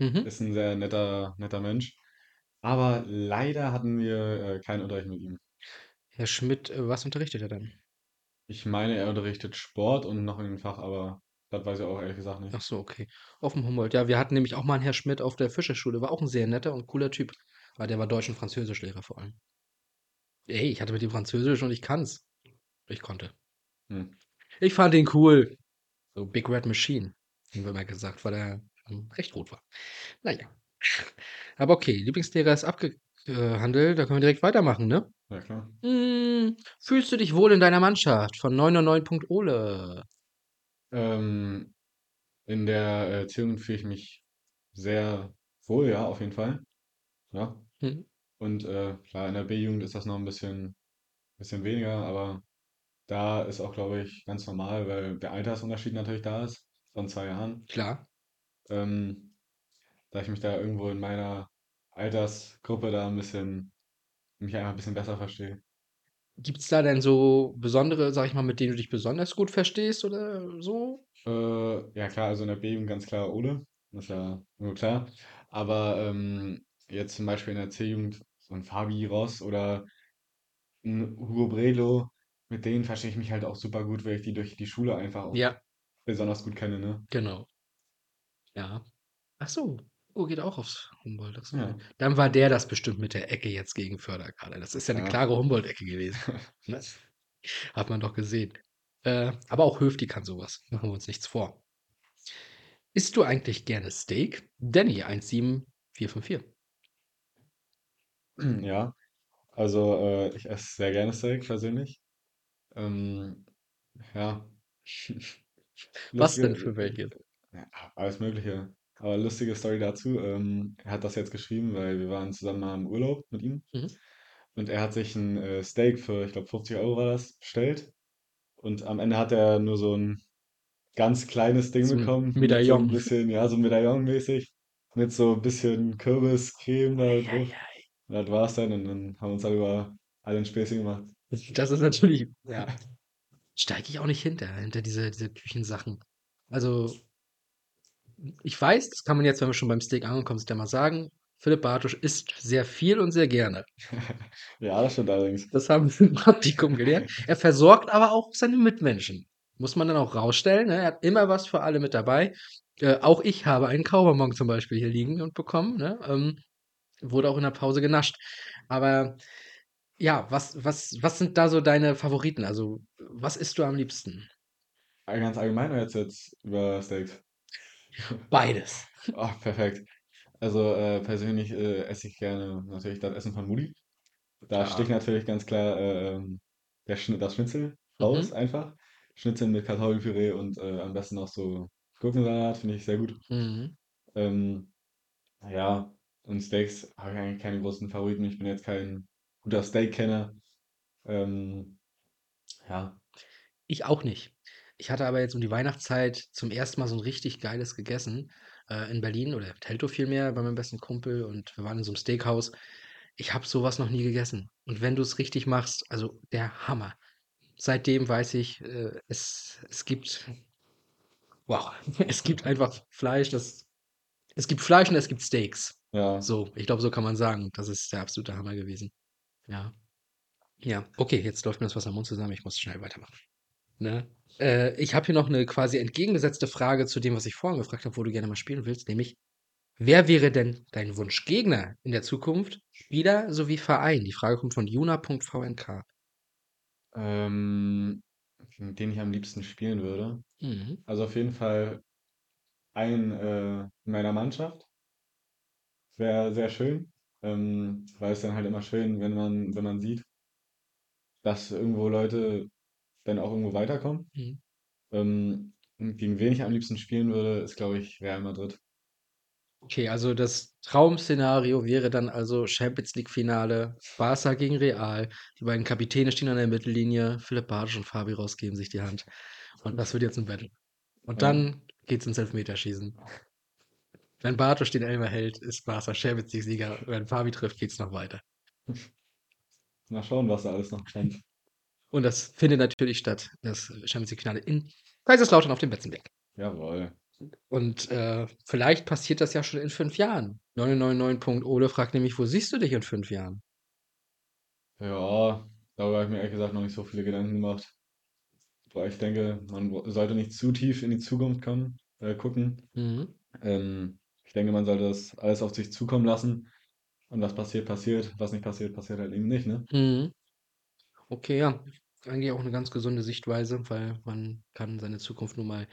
S1: Mhm.
S2: Ist 'n sehr netter netter Mensch. Aber leider hatten wir, äh, keinen Unterricht mit ihm.
S1: Herr Schmidt, äh, was unterrichtet er denn?
S2: Ich meine, er unterrichtet Sport und noch irgend 'n Fach, aber das weiß ich auch ehrlich gesagt nicht.
S1: Ach so, okay. Auf'm Humboldt. Ja, wir hatten nämlich auch mal 'n Herr Schmidt auf der Fischerschule. War auch 'n sehr netter und cooler Typ. Aber der war Deutsch und Französischlehrer vor allem. Ey, ich hatte mit ihm Französisch und ich kann's. Ich konnte.
S2: Hm.
S1: Ich fand ihn cool. So Big Red Machine, haben wir immer gesagt, weil er, ähm, recht rot war. Na ja. Aber okay, Lieblingslehrer ist abge äh, handelt. Da können wir direkt weitermachen, ne?
S2: Ja, klar.
S1: Hm, fühlst du dich wohl in deiner Mannschaft? Von 999.ole.
S2: Ähm, in der Erziehung fühle ich mich sehr wohl, ja, auf jeden Fall. Ja.
S1: Mhm.
S2: Und, äh, klar, in der B-Jugend ist das noch 'n bisschen bisschen weniger, aber da ist auch, glaube ich, ganz normal, weil der Altersunterschied natürlich da ist von 2 Jahren.
S1: Klar.
S2: Ähm, da ich mich da irgendwo in meiner Altersgruppe da 'n bisschen mich einfach 'n bisschen besser verstehe.
S1: Gibt's da denn so besondere, sage ich mal, mit denen du dich besonders gut verstehst oder so?
S2: Äh, ja klar, also in der B-Jugend ganz klar Ole, das ist ja nur klar. Aber, ähm, jetzt zum Beispiel in der C-Jugend so 'n Fabi Ross oder 'n Hugo Bredlo, mit denen verstehe ich mich halt auch super gut, weil ich die durch die Schule einfach auch
S1: Ja.
S2: besonders gut kenne, ne?
S1: Genau. Ja. Ach so, Hugo geht auch aufs Humboldt.
S2: Ja.
S1: Dann war der das bestimmt mit der Ecke jetzt gegen Förderkader. Das ist ja 'ne
S2: Ja.
S1: klare Humboldt-Ecke gewesen, ne? Hat man doch gesehen. Äh, aber auch Höfti kann so was. Machen wir uns nichts vor. Isst du eigentlich gerne Steak? Danny 17454.
S2: Ja, also, äh, ich esse sehr gerne Steak persönlich. Ähm, ja.
S1: Was denn für welches?
S2: ja, alles Mögliche. Aber lustige Story dazu, ähm, er hat das jetzt geschrieben, weil wir waren zusammen mal im Urlaub mit ihm.
S1: Mhm.
S2: Und er hat sich 'n, äh, Steak für, ich glaube, 50 € war das, bestellt. Und am Ende hat er nur so 'n ganz kleines Ding
S1: So 'n
S2: bekommen mit so 'n
S1: Medaillon.
S2: bisschen ja, so Medaillon-mäßig mit so bisschen Kürbiscreme da
S1: Ei,
S2: drauf.
S1: ei.
S2: Und das war's dann und dann haben wir uns darüber alle 'n Späßchen gemacht.
S1: Das ist natürlich ja. Steige ich auch nicht hinter hinter diese diese Küchensachen. Also ich weiß, das kann man jetzt, wenn wir schon beim Steak angekommen sind, ja mal sagen, Philipp Bartusch isst sehr viel und sehr gerne.
S2: Ja, das stimmt allerdings.
S1: Das haben wir im Praktikum gelernt. Er versorgt aber auch seine Mitmenschen. Muss man dann auch rausstellen. Ne? Er hat immer was für alle mit dabei. Äh, auch ich habe einen Kaubonbon zum Beispiel hier liegen und bekommen. Ne? Ähm, wurde auch in der Pause genascht. Aber ja, was, was, was sind da so deine Favoriten? Also, was isst du am liebsten?
S2: Ganz allgemein oder jetzt, jetzt über Steaks?
S1: Beides.
S2: Ah, perfekt. Also äh, persönlich äh, esse ich gerne natürlich das Essen von Mutti. Da sticht natürlich ganz klar äh, ähm, der Schnitt, das Schnitzel raus
S1: Mhm.
S2: einfach. Schnitzel mit Kartoffelpüree und äh, am besten noch so Gurkensalat, finde ich sehr gut.
S1: Mhm.
S2: Ähm, ja, und Steaks habe ich eigentlich keine großen Favoriten. Ich bin jetzt kein guter Steak-Kenner. Ähm, ja,
S1: Ich auch nicht. Ich hatte aber jetzt um die Weihnachtszeit zum ersten Mal so ein richtig geiles gegessen, äh, in Berlin oder Teltow vielmehr bei meinem besten Kumpel und wir waren in so einem Steakhouse. Ich habe so was noch nie gegessen. Und wenn du's richtig machst, also der Hammer. Seitdem weiß ich, äh, es es gibt wow, es gibt einfach Fleisch, das es gibt Fleisch und es gibt Steaks.
S2: ja,
S1: So, ich glaube, so kann man sagen. Das ist der absolute Hammer gewesen. Ja. Ja, okay, jetzt läuft mir das Wasser im Mund zusammen. Ich muss schnell weitermachen. Ne? Äh, ich habe hier noch eine quasi entgegengesetzte Frage zu dem, was ich vorhin gefragt habe, wo du gerne mal spielen willst, nämlich: Wer wäre denn dein Wunschgegner in der Zukunft, Spieler sowie Verein? Die Frage kommt von juna.vnk.
S2: ähm, den ich am liebsten spielen würde.
S1: Mhm.
S2: Also auf jeden Fall ein äh, in meiner Mannschaft. Wäre sehr schön, ähm, weil es dann halt immer schön, wenn man, wenn man sieht, dass irgendwo Leute dann auch irgendwo weiterkommen.
S1: Mhm.
S2: Ähm, gegen wen ich am liebsten spielen würde, ist, glaube ich, Real Madrid.
S1: Okay, also das Traum-Szenario wäre dann also Champions League-Finale, Barca gegen Real. Die beiden Kapitäne stehen an der Mittellinie, Philipp Bartsch und Fabi Ross geben sich die Hand. Und das wird jetzt ein Battle. Und
S2: Ja.
S1: dann geht's ins Elfmeterschießen. Wenn Bartosch den Elfer hält, ist Barca Champions League-Sieger. Wenn Fabi trifft, geht's noch weiter.
S2: Mal schauen, was da alles noch kommt.
S1: Und das findet natürlich statt, das Champions League-Finale in Kaiserslautern auf dem Betzenberg.
S2: Jawohl.
S1: Und äh, vielleicht passiert das ja schon in fünf Jahren. 999.ole fragt nämlich, wo siehst du dich in fünf Jahren?
S2: Ja, darüber habe ich mir ehrlich gesagt noch nicht so viele Gedanken gemacht. Weil ich denke, man sollte nicht zu tief in die Zukunft kommen, äh, gucken.
S1: Mhm.
S2: Ähm, ich denke, man sollte das alles auf sich zukommen lassen. Und was passiert, passiert. Was nicht passiert, passiert halt eben nicht, ne?
S1: Mhm. Okay, ja. Eigentlich auch eine ganz gesunde Sichtweise, weil man kann seine Zukunft nun mal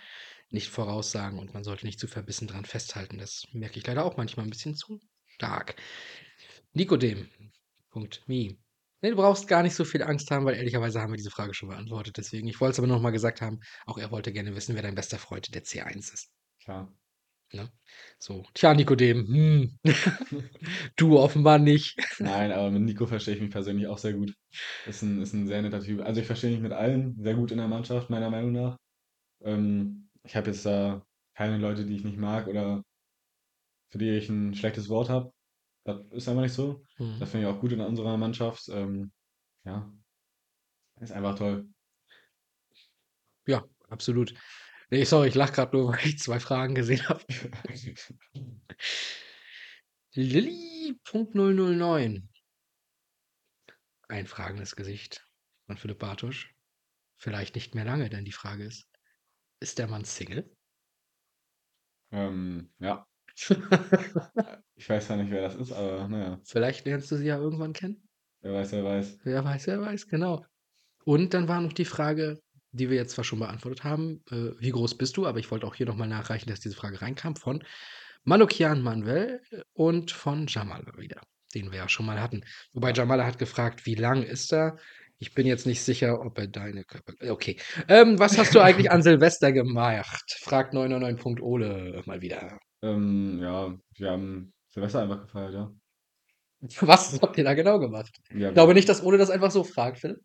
S1: nicht voraussagen und man sollte nicht zu verbissen dran festhalten. Das merke ich leider auch manchmal ein bisschen zu stark. Nikodem.me. Nee, du brauchst gar nicht so viel Angst haben, weil ehrlicherweise haben wir diese Frage schon beantwortet. Deswegen, ich wollte es aber noch mal gesagt haben, auch er wollte gerne wissen, wer dein bester Freund der C1 ist.
S2: Klar.
S1: Ne? So, tja, Nikodem, hm. du offenbar nicht.
S2: Nein, aber mit Nico verstehe ich mich persönlich auch sehr gut. Ist ein, ist ein sehr netter Typ. Also ich verstehe mich mit allen sehr gut in der Mannschaft, meiner Meinung nach. Ähm, ich habe jetzt da keine Leute, die ich nicht mag oder für die ich ein schlechtes Wort habe. Das ist einfach nicht so.
S1: Hm.
S2: Das finde ich auch gut in unserer Mannschaft. Ähm, ja, ist einfach toll.
S1: Ja, absolut. Nee, sorry, ich lache gerade nur, weil ich zwei Fragen gesehen habe. Lilly.009. Ein fragendes Gesicht von Philipp Bartusch. Vielleicht nicht mehr lange, denn die Frage ist, ist der Mann Single?
S2: Ähm, ja, ich weiß ja nicht, wer das ist, aber naja,
S1: Vielleicht lernst du sie ja irgendwann kennen.
S2: wer weiß, wer weiß.
S1: Wer weiß, wer weiß, genau. Und dann war noch die Frage, die wir jetzt zwar schon beantwortet haben, äh, wie groß bist du? Aber ich wollte auch hier nochmal nachreichen, dass diese Frage reinkam von Manukian Manuel und von Jamal wieder, den wir ja schon mal hatten. Wobei Jamal hat gefragt, wie lang ist er? Ich bin jetzt nicht sicher, ob er deine Körper. Okay. Ähm, was hast du eigentlich an Silvester gemacht? Fragt 999.ole mal wieder.
S2: Ähm, ja, wir haben Silvester einfach gefeiert, ja.
S1: Was habt ihr da genau gemacht?
S2: Ja,
S1: Ich glaube nicht, dass Ole das einfach so fragt, Philipp.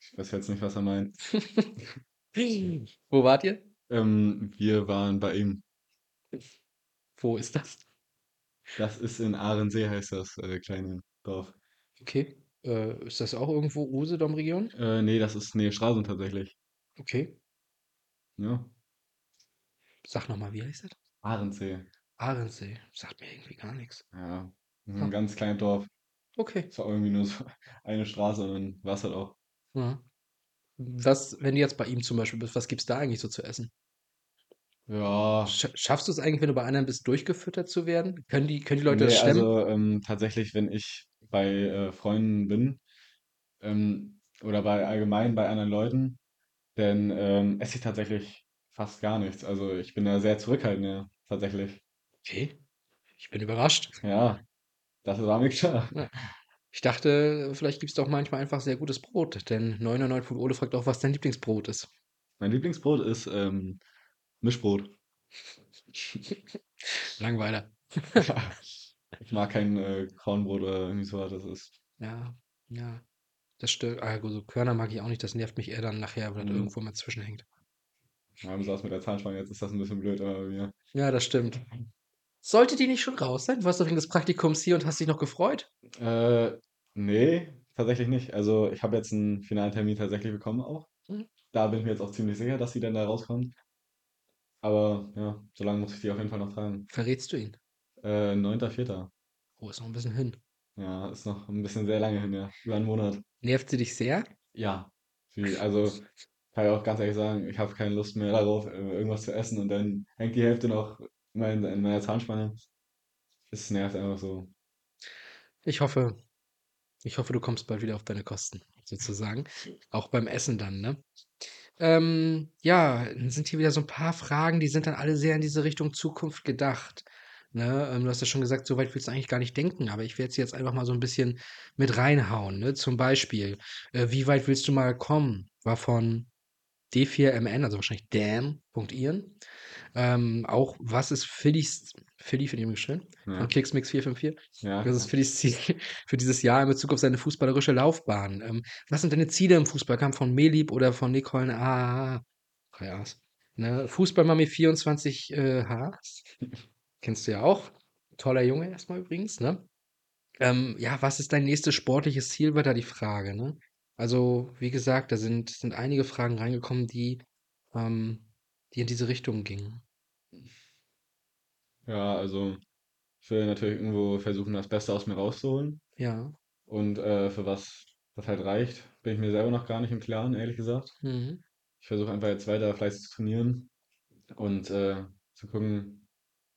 S2: Ich weiß jetzt nicht, was er meint.
S1: Wo wart ihr?
S2: Ähm, wir waren bei ihm.
S1: Wo ist das?
S2: Das ist in Ahrensee, heißt das äh, kleine Dorf.
S1: Okay. Äh, ist das auch irgendwo Usedom-Region?
S2: Äh, nee, das ist Nähe Stralsund tatsächlich.
S1: Okay.
S2: Ja,
S1: Sag nochmal, wie heißt das?
S2: Ahrensee.
S1: Ahrensee. Sagt mir irgendwie gar nichts.
S2: Ja, so
S1: Ah.
S2: ein ganz kleines Dorf.
S1: Okay.
S2: Es war irgendwie nur so eine Straße und dann war es halt auch.
S1: Ja. Was, wenn du jetzt bei ihm zum Beispiel bist, was gibt's da eigentlich so zu essen?
S2: Ja,
S1: Sch schaffst du es eigentlich, wenn du bei anderen bist, durchgefüttert zu werden? Können die können die Leute
S2: nee,
S1: das stemmen?
S2: also ähm, tatsächlich, wenn ich bei äh, Freunden bin ähm, oder bei allgemein bei anderen Leuten, dann ähm, esse ich tatsächlich fast gar nichts. Also ich bin da sehr zurückhaltend, ja, tatsächlich.
S1: Okay, ich bin überrascht.
S2: Ja, das war mir klar.
S1: Ja. Ich dachte, vielleicht gibt's doch manchmal einfach sehr gutes Brot, denn 99 Ole fragt auch, was dein Lieblingsbrot ist.
S2: Mein Lieblingsbrot ist ähm, Mischbrot.
S1: Langweiler.
S2: Ja, ich mag kein äh, Kornbrot oder irgendwie sowas. Das ist.
S1: Ja, ja, das stimmt. Ah, gut, so Körner mag ich auch nicht, das nervt mich eher dann nachher, wenn das
S2: Mhm.
S1: irgendwo mal zwischenhängt.
S2: Ja, besonders mit der Zahnspange, jetzt ist das ein bisschen blöd, aber mir.
S1: Ja, das stimmt. Sollte die nicht schon raus sein? Du warst doch wegen des Praktikums hier und hast dich noch gefreut?
S2: Äh, nee, tatsächlich nicht. Also ich habe jetzt einen finalen Termin tatsächlich bekommen auch.
S1: Mhm.
S2: Da bin ich mir jetzt auch ziemlich sicher, dass sie dann da rauskommt. Aber ja, solange muss ich die auf jeden Fall noch tragen.
S1: Verrätst du ihn?
S2: Äh, 9.4.
S1: Oh, ist noch ein bisschen hin.
S2: Ja, ist noch ein bisschen sehr lange hin, ja. Über einen Monat.
S1: Nervt sie dich sehr?
S2: Ja, viel. Also kann ich auch ganz ehrlich sagen, ich habe keine Lust mehr darauf, äh, irgendwas zu essen und dann hängt die Hälfte noch in, mein, in meiner Zahnspange. Es nervt einfach so.
S1: Ich hoffe, ich hoffe, du kommst bald wieder auf deine Kosten, sozusagen. Auch beim Essen dann, ne? Ähm, ja, sind hier wieder so ein paar Fragen, die sind dann alle sehr in diese Richtung Zukunft gedacht. Ne? Ähm, du hast ja schon gesagt, so weit willst du eigentlich gar nicht denken, aber ich werde sie jetzt einfach mal so ein bisschen mit reinhauen. Ne? Zum Beispiel, äh, wie weit willst du mal kommen? War von D4MN, also wahrscheinlich Dan.iren. Ähm, auch, was ist Phillies, Philly finde ich übrigens schön,
S2: Ja,
S1: von Klicksmix454.
S2: ja,
S1: Das ist. Phillys Ziel für dieses Jahr in Bezug auf seine fußballerische Laufbahn. Ähm, was sind deine Ziele im Fußball? Kam von Melib oder von Nicole? Ah, drei A's. Ne? Fußballmami 24 äh, H. Kennst du ja auch. Toller Junge erstmal übrigens, ne? Ähm, ja, was ist dein nächstes sportliches Ziel, war da die Frage, ne? Also, wie gesagt, da sind, sind einige Fragen reingekommen, die, ähm, die in diese Richtung gingen.
S2: Ja, also ich will natürlich irgendwo versuchen, das Beste aus mir rauszuholen.
S1: Ja.
S2: Und äh, für was das halt reicht, bin ich mir selber noch gar nicht im Klaren, ehrlich gesagt.
S1: Mhm.
S2: Ich versuche einfach jetzt weiter fleißig zu trainieren und äh, zu gucken,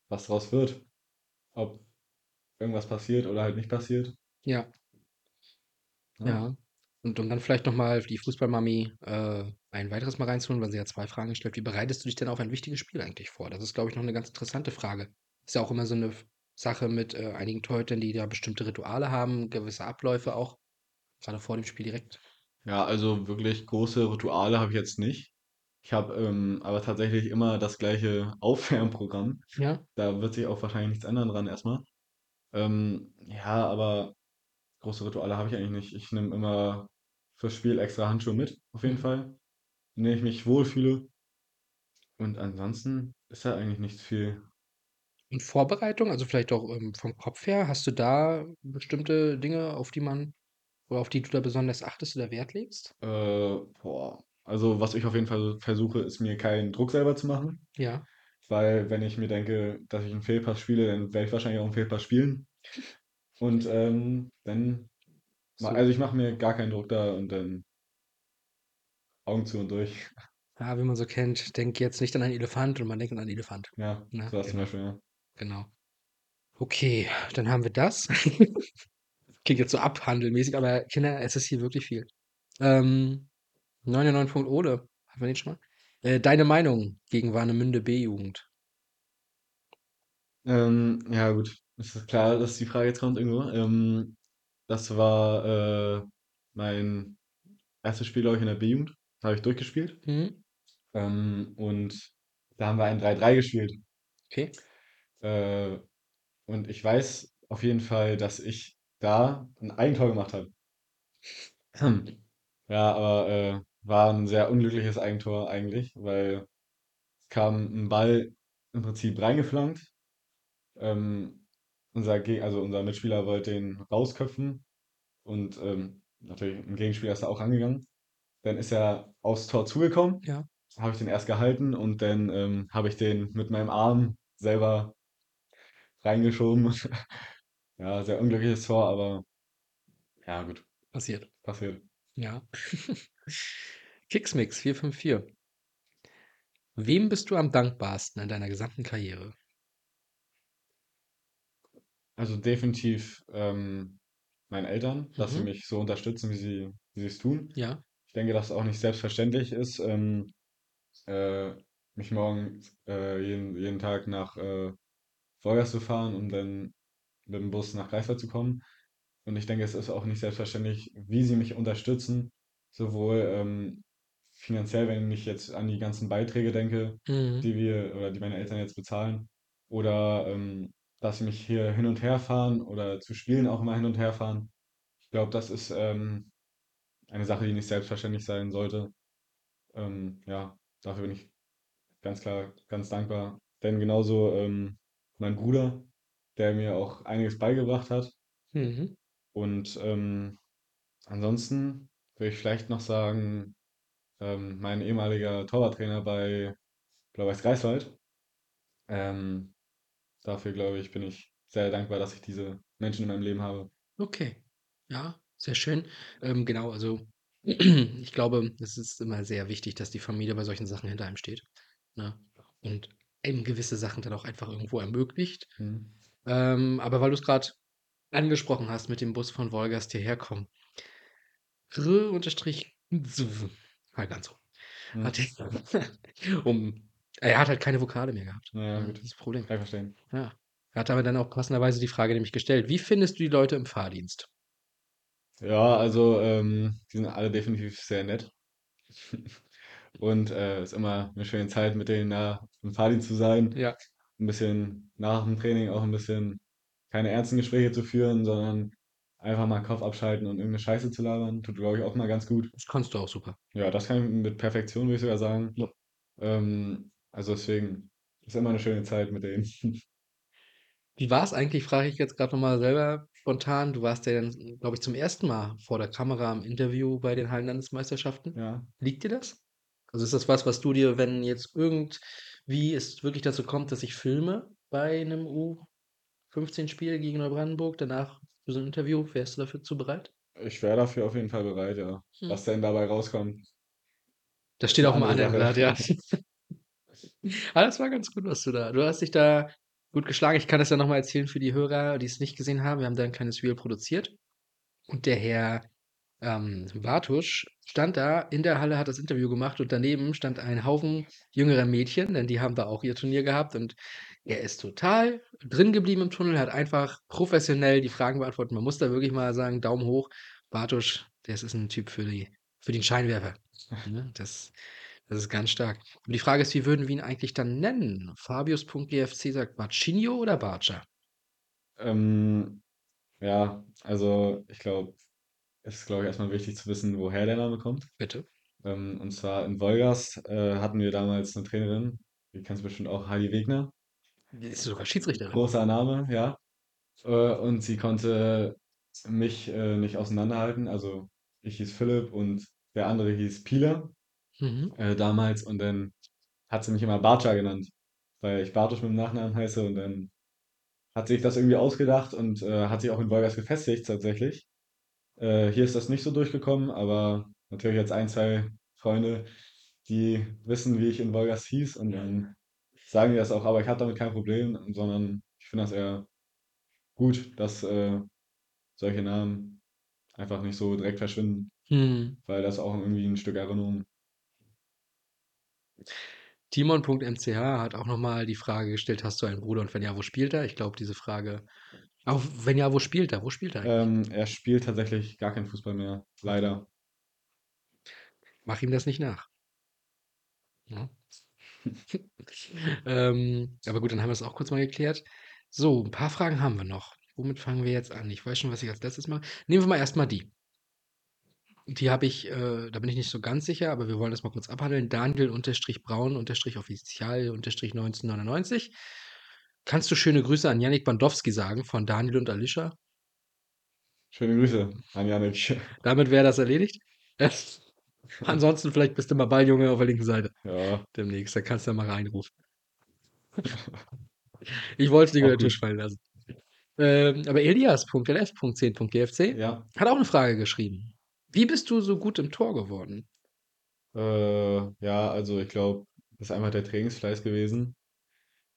S2: was draus wird. Ob irgendwas passiert oder halt nicht passiert.
S1: Ja.
S2: Ja.
S1: Ja. Und um dann vielleicht noch mal die Fußballmami, äh, ein weiteres Mal reinzuholen, weil sie ja 2 Fragen stellt. Wie bereitest du dich denn auf ein wichtiges Spiel eigentlich vor? Das ist, glaube ich, noch eine ganz interessante Frage. Ist ja auch immer so eine Sache mit, äh, einigen Torhütern, die da bestimmte Rituale haben, gewisse Abläufe auch, grade vor dem Spiel direkt.
S2: Ja, also wirklich große Rituale habe ich jetzt nicht. Ich habe ähm, aber tatsächlich immer das gleiche Aufwärmprogramm.
S1: Ja.
S2: Da wird sich auch wahrscheinlich nichts ändern dran erstmal. Ähm, ja, aber große Rituale habe ich eigentlich nicht. Ich nehme immer fürs Spiel extra Handschuhe mit, auf jeden
S1: Mhm.
S2: Fall. In denen ich mich wohlfühle. Und ansonsten ist da eigentlich nicht viel.
S1: Und Vorbereitung, also vielleicht auch, ähm, vom Kopf her, hast du da bestimmte Dinge, auf die man oder auf die du da besonders achtest oder Wert legst?
S2: Äh, boah. Also was ich auf jeden Fall versuche, ist mir keinen Druck selber zu machen.
S1: Ja.
S2: Weil wenn ich mir denke, dass ich einen Fehlpass spiele, dann werde ich wahrscheinlich auch einen Fehlpass spielen. Und ähm, dann,
S1: So.
S2: also ich mache mir gar keinen Druck da und dann Augen zu und durch.
S1: Ja, wie man so kennt, denk jetzt nicht an einen Elefant und man denkt an einen Elefant.
S2: Ja,
S1: Ne?
S2: so was zum
S1: Genau.
S2: Beispiel, ja.
S1: Genau. Okay, dann haben wir das. Klingt jetzt so abhandelmäßig, aber Kinder, es ist hier wirklich viel. Ähm, 99 Punkt Ole, haben wir den schon mal? Äh, deine Meinung gegen Warnemünde B-Jugend?
S2: Ähm, ja, gut. Ist klar, dass die Frage jetzt kommt irgendwo. Ähm, das war äh, mein erstes Spiel, glaube ich, in der B-Jugend. Da habe ich durchgespielt.
S1: Mhm.
S2: Ähm, und da haben wir ein 3-3 gespielt.
S1: Okay.
S2: Äh, und ich weiß auf jeden Fall, dass ich da ein Eigentor gemacht habe. Ja, aber äh, war ein sehr unglückliches Eigentor eigentlich, weil es kam ein Ball im Prinzip reingeflankt. Ähm, unser Ge also unser Mitspieler wollte den rausköpfen und ähm, natürlich ein Gegenspieler ist da auch rangegangen. Dann ist er aufs Tor zugekommen,
S1: Ja.
S2: habe ich den erst gehalten und dann ähm, habe ich den mit meinem Arm selber reingeschoben. Ja, sehr unglückliches Tor, aber ja, gut,
S1: Passiert.
S2: passiert.
S1: Ja. Kicksmix 454. Wem bist du am dankbarsten in deiner gesamten Karriere?
S2: Also definitiv ähm, meinen Eltern, dass sie
S1: Mhm.
S2: mich so unterstützen, wie sie, wie sie es tun.
S1: Ja.
S2: Ich denke, dass es auch nicht selbstverständlich ist, ähm, äh, mich morgen äh, jeden, jeden Tag nach äh, Wolgast zu fahren, um dann mit dem Bus nach Greifswald zu kommen. Und ich denke, es ist auch nicht selbstverständlich, wie sie mich unterstützen, sowohl ähm, finanziell, wenn ich jetzt an die ganzen Beiträge denke,
S1: Mhm.
S2: die wir oder die meine Eltern jetzt bezahlen, oder ähm, dass sie mich hier hin und her fahren oder zu Spielen auch immer hin und her fahren. Ich glaube, das ist ähm, eine Sache, die nicht selbstverständlich sein sollte. Ähm, ja, dafür bin ich ganz klar ganz dankbar. Denn genauso ähm, mein Bruder, der mir auch einiges beigebracht hat.
S1: Mhm.
S2: Und ähm, ansonsten würde ich vielleicht noch sagen, ähm, mein ehemaliger Torwarttrainer bei Blau-Weiß Greifswald. Ähm, dafür glaube ich, bin ich sehr dankbar, dass ich diese Menschen in meinem Leben habe.
S1: Okay. Ja, sehr schön. Ähm, genau, also ich glaube, es ist immer sehr wichtig, dass die Familie bei solchen Sachen hinter einem steht. Ne? Und eben gewisse Sachen dann auch einfach irgendwo ermöglicht.
S2: Mhm.
S1: Ähm, aber weil du es gerade angesprochen hast mit dem Bus von Wolgast hierher kommen. R unterstrich halt ganz so.
S2: Mhm.
S1: Hat um, er hat halt keine Vokale mehr gehabt. Ja, das ist das Problem.
S2: Kann ich verstehen.
S1: Ja. Er hat aber dann auch passenderweise die Frage nämlich gestellt: Wie findest du die Leute im Fahrdienst?
S2: Ja, also ähm, die sind alle definitiv sehr nett. Und äh, ist immer eine schöne Zeit, mit denen da im Fahrdienst zu sein.
S1: Ja.
S2: Ein bisschen nach dem Training auch ein bisschen keine ernsten Gespräche zu führen, sondern einfach mal Kopf abschalten und irgendeine Scheiße zu labern. Tut, glaube ich, auch mal ganz gut.
S1: Das kannst du auch super.
S2: Ja, das kann ich mit Perfektion, würde ich sogar sagen.
S1: Ja.
S2: Ähm, also deswegen ist immer eine schöne Zeit mit denen.
S1: Wie war es eigentlich, frage ich jetzt gerade nochmal selber spontan. Du warst ja dann, glaube ich, zum ersten Mal vor der Kamera im Interview bei den Hallenlandesmeisterschaften.
S2: Ja.
S1: Liegt dir das? Also ist das was, was du dir, wenn jetzt irgendwie es wirklich dazu kommt, dass ich filme bei einem U15-Spiel gegen Neubrandenburg, danach für so ein Interview, wärst du dafür zu bereit?
S2: Ich wäre dafür auf jeden Fall bereit, ja.
S1: Hm.
S2: Was denn dabei rauskommt.
S1: Das steht
S2: Eine
S1: auf dem
S2: andere
S1: anderen Blatt,
S2: Sache.
S1: ja. Aber das war ganz gut, was du da. Du hast dich da gut geschlagen. Ich kann das ja nochmal erzählen für die Hörer, die es nicht gesehen haben. Wir haben da ein kleines Reel produziert. Und der Herr ähm, Bartusch stand da in der Halle, hat das Interview gemacht und daneben stand ein Haufen jüngerer Mädchen, denn die haben da auch ihr Turnier gehabt und er ist total drin geblieben im Tunnel, hat einfach professionell die Fragen beantwortet. Man muss da wirklich mal sagen, Daumen hoch. Bartusch, das ist ein Typ für die, für den Scheinwerfer. Ne? Das, das ist ganz stark. Und die Frage ist, wie würden wir ihn eigentlich dann nennen? Fabius.gfc sagt Barcinho oder Barca?
S2: Ähm, ja, also ich glaube, es ist, glaube ich, erstmal wichtig zu wissen, woher der Name kommt.
S1: Bitte.
S2: Ähm, und zwar in Wolgast äh, hatten wir damals eine Trainerin, die kennst du bestimmt auch, Heidi Wegner.
S1: Die ist sogar Schiedsrichterin.
S2: Großer Name, ja. Äh, und sie konnte mich äh, nicht auseinanderhalten. Also ich hieß Philipp und der andere hieß Pieler
S1: Mhm.
S2: äh, damals. Und dann hat sie mich immer Barca genannt, weil ich Bartosch mit dem Nachnamen heiße. Und dann hat sich das irgendwie ausgedacht und äh, hat sich auch in Wolgast gefestigt tatsächlich. Äh, hier ist das nicht so durchgekommen, aber natürlich jetzt ein, zwei Freunde, die wissen, wie ich in Wolgast hieß und dann sagen die das auch, aber ich habe damit kein Problem, sondern ich finde das eher gut, dass äh, solche Namen einfach nicht so direkt verschwinden,
S1: Hm.
S2: weil das auch irgendwie ein Stück Erinnerung.
S1: Timon.mch hat auch nochmal die Frage gestellt, hast du einen Bruder und wenn ja, wo spielt er? Ich glaube, diese Frage. Auch wenn ja, wo spielt er? Wo spielt er eigentlich?
S2: Ähm, er spielt tatsächlich gar keinen Fußball mehr, leider.
S1: Mach ihm das nicht nach. Ja. ähm, aber gut, dann haben wir es auch kurz mal geklärt. So, ein paar Fragen haben wir noch. Womit fangen wir jetzt an? Ich weiß schon, was ich als letztes mache. Nehmen wir mal erstmal die. Die habe ich, äh, da bin ich nicht so ganz sicher, aber wir wollen das mal kurz abhandeln. Daniel-Braun-Offizial-1999. Kannst du schöne Grüße an Yannick Bandowski sagen von Daniel und Alicia?
S2: Schöne Grüße an Janik.
S1: Damit wäre das erledigt. Ansonsten vielleicht bist du mal Balljunge auf der linken Seite
S2: Ja,
S1: demnächst. Da kannst du ja mal reinrufen. Ich wollte dich
S2: Auch
S1: unter den. Tisch fallen lassen. Ähm, aber Elias.lf.10.gfc
S2: Ja.
S1: hat auch eine Frage geschrieben. Wie bist du so gut im Tor geworden?
S2: Äh, ja, also ich glaube, das ist einfach der Trainingsfleiß gewesen,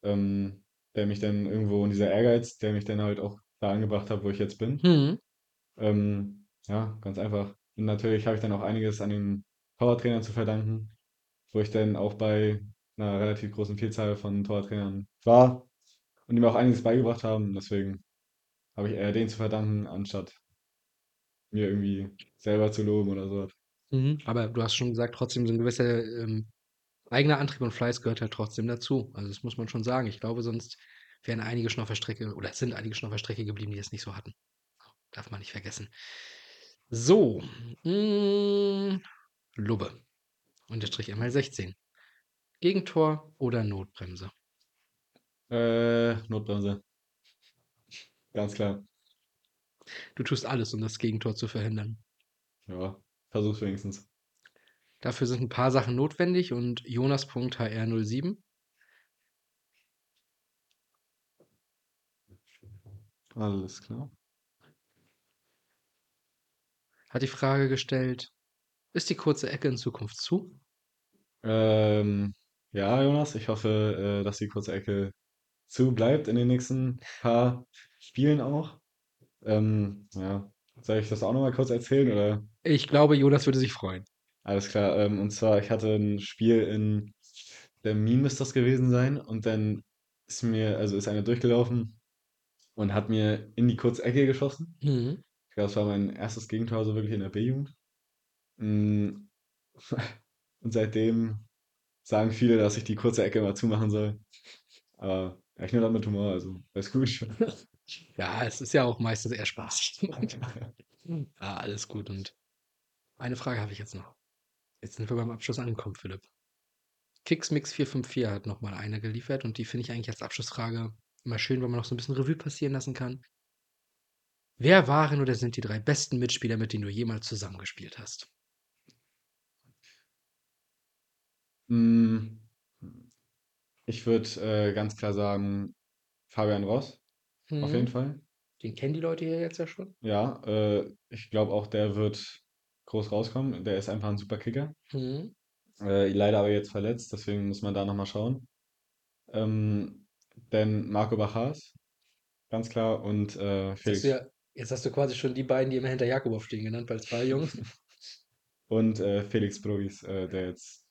S2: ähm, der mich dann irgendwo und dieser Ehrgeiz, der mich dann halt auch da angebracht hat, wo ich jetzt bin.
S1: Hm.
S2: Ähm, ja, ganz einfach. Und natürlich habe ich dann auch einiges an den Torwarttrainern zu verdanken, wo ich dann auch bei einer relativ großen Vielzahl von Torwarttrainern war und die mir auch einiges beigebracht haben. Deswegen habe ich eher denen zu verdanken, anstatt mir irgendwie selber zu loben oder so.
S1: Mhm. Aber du hast schon gesagt, trotzdem so ein gewisser ähm, eigener Antrieb und Fleiß gehört halt trotzdem dazu. Also das muss man schon sagen. Ich glaube, sonst wären einige schon auf der Strecke oder sind einige schon auf der Strecke geblieben, die es nicht so hatten. Darf man nicht vergessen. So. Mh, Lubbe. Unterstrich ML 16. Gegentor oder Notbremse?
S2: Äh, Notbremse. Ganz klar.
S1: Du tust alles, um das Gegentor zu verhindern.
S2: Ja, versuch's wenigstens.
S1: Dafür sind ein paar Sachen notwendig und Jonas.hr07
S2: Alles klar.
S1: hat die Frage gestellt, ist die kurze Ecke in Zukunft zu?
S2: Ähm, ja, Jonas, ich hoffe, äh, dass die kurze Ecke zu bleibt in den nächsten paar Spielen auch. Ähm, ja, soll ich das auch nochmal kurz erzählen oder?
S1: Ich glaube, Jonas würde sich freuen.
S2: Alles klar. Ähm, und zwar, ich hatte ein Spiel in der Meme müsste das gewesen sein und dann ist mir, also ist einer durchgelaufen und hat mir in die kurze Ecke geschossen.
S1: Mhm.
S2: Ich glaube, das war mein erstes Gegentor, so wirklich in der B-Jugend. Mm, Und seitdem sagen viele, dass ich die kurze Ecke immer zumachen soll. Aber ja, ich nehme das mit Humor, also alles gut.
S1: Ja, es ist ja auch meistens eher spaßig. Ja, alles gut. Und eine Frage habe ich jetzt noch. Jetzt sind wir beim Abschluss angekommen, Philipp. Kicksmix454 hat nochmal eine geliefert und die finde ich eigentlich als Abschlussfrage immer schön, weil man noch so ein bisschen Revue passieren lassen kann. Wer waren oder sind die drei besten Mitspieler, mit denen du jemals zusammengespielt hast?
S2: Mm, Ich würde äh, ganz klar sagen, Fabian Ross, auf jeden
S1: Mhm.
S2: Fall.
S1: Den kennen die Leute hier jetzt ja schon.
S2: Ja, äh, ich glaube auch, der wird groß rauskommen. Der ist einfach ein super Kicker.
S1: Mhm.
S2: Äh, leider aber jetzt verletzt, deswegen muss man da nochmal schauen. Ähm, dann Marco Bachars, ganz klar, und äh,
S1: Jetzt hast,
S2: Felix
S1: du ja, jetzt hast du quasi schon die beiden, die immer hinter Jakubow stehen, genannt, weil zwei Jungs.
S2: und äh, Felix Brogis, äh, der jetzt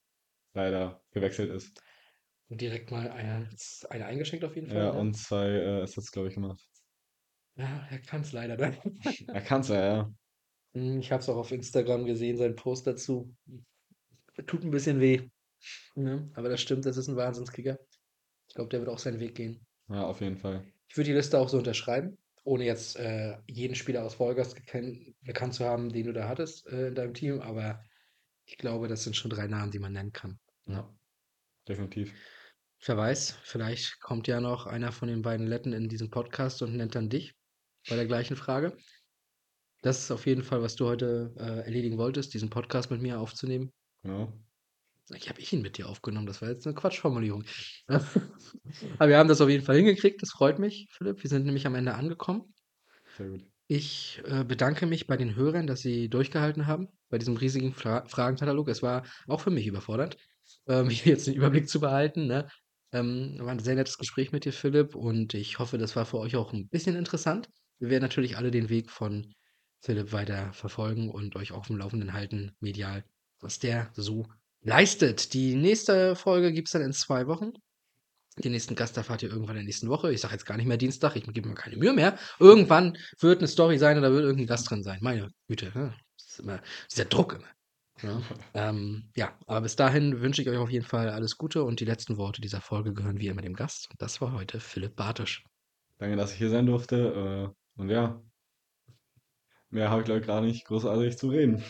S2: leider gewechselt ist.
S1: Und direkt mal eine, eine eingeschenkt auf jeden Fall.
S2: Ja,
S1: ne?
S2: und zwei äh, Assists, glaube ich, gemacht.
S1: ja er kann es leider. Ne?
S2: Er kann's ja, ja.
S1: Hm, Ich habe es auch auf Instagram gesehen, sein Post dazu. Tut ein bisschen weh. Ne? Aber das stimmt, das ist ein Wahnsinnskicker. Ich glaube, der wird auch seinen Weg gehen.
S2: Ja, auf jeden Fall.
S1: Ich würde die Liste auch so unterschreiben, ohne jetzt äh, jeden Spieler aus gekannt, bekannt zu haben, den du da hattest äh, in deinem Team. Aber ich glaube, das sind schon drei Namen, die man nennen kann.
S2: Ja, definitiv.
S1: Wer weiß, vielleicht kommt ja noch einer von den beiden Letten in diesen Podcast und nennt dann dich bei der gleichen Frage. Das ist auf jeden Fall, was du heute äh, erledigen wolltest, diesen Podcast mit mir aufzunehmen.
S2: Genau.
S1: Ich habe ich ihn mit dir aufgenommen, das war jetzt eine Quatschformulierung. Aber wir haben das auf jeden Fall hingekriegt, das freut mich, Philipp. Wir sind nämlich am Ende angekommen.
S2: Sehr gut.
S1: Ich äh, bedanke mich bei den Hörern, dass sie durchgehalten haben bei diesem riesigen Fra Fragenkatalog. Es war auch für mich überfordernd, ähm, jetzt den Überblick zu behalten. Ne? Ähm, war ein sehr nettes Gespräch mit dir, Philipp, und ich hoffe, das war für euch auch ein bisschen interessant. Wir werden natürlich alle den Weg von Philipp weiter verfolgen und euch auf dem Laufenden halten, medial, was der so leistet. Die nächste Folge gibt es dann in zwei Wochen. Den nächsten Gast erfahrt ihr irgendwann in der nächsten Woche. Ich sage jetzt gar nicht mehr Dienstag, ich gebe mir keine Mühe mehr. Irgendwann wird eine Story sein oder wird irgendein Gast drin sein. Meine Güte, ne? das ist immer dieser Druck immer. Ja, ähm, ja, aber bis dahin wünsche ich euch auf jeden Fall alles Gute und die letzten Worte dieser Folge gehören wie immer dem Gast. Und das war heute Philipp Bartisch.
S2: Danke, dass ich hier sein durfte. Äh, und ja, mehr habe ich, glaube ich, gar nicht großartig zu reden.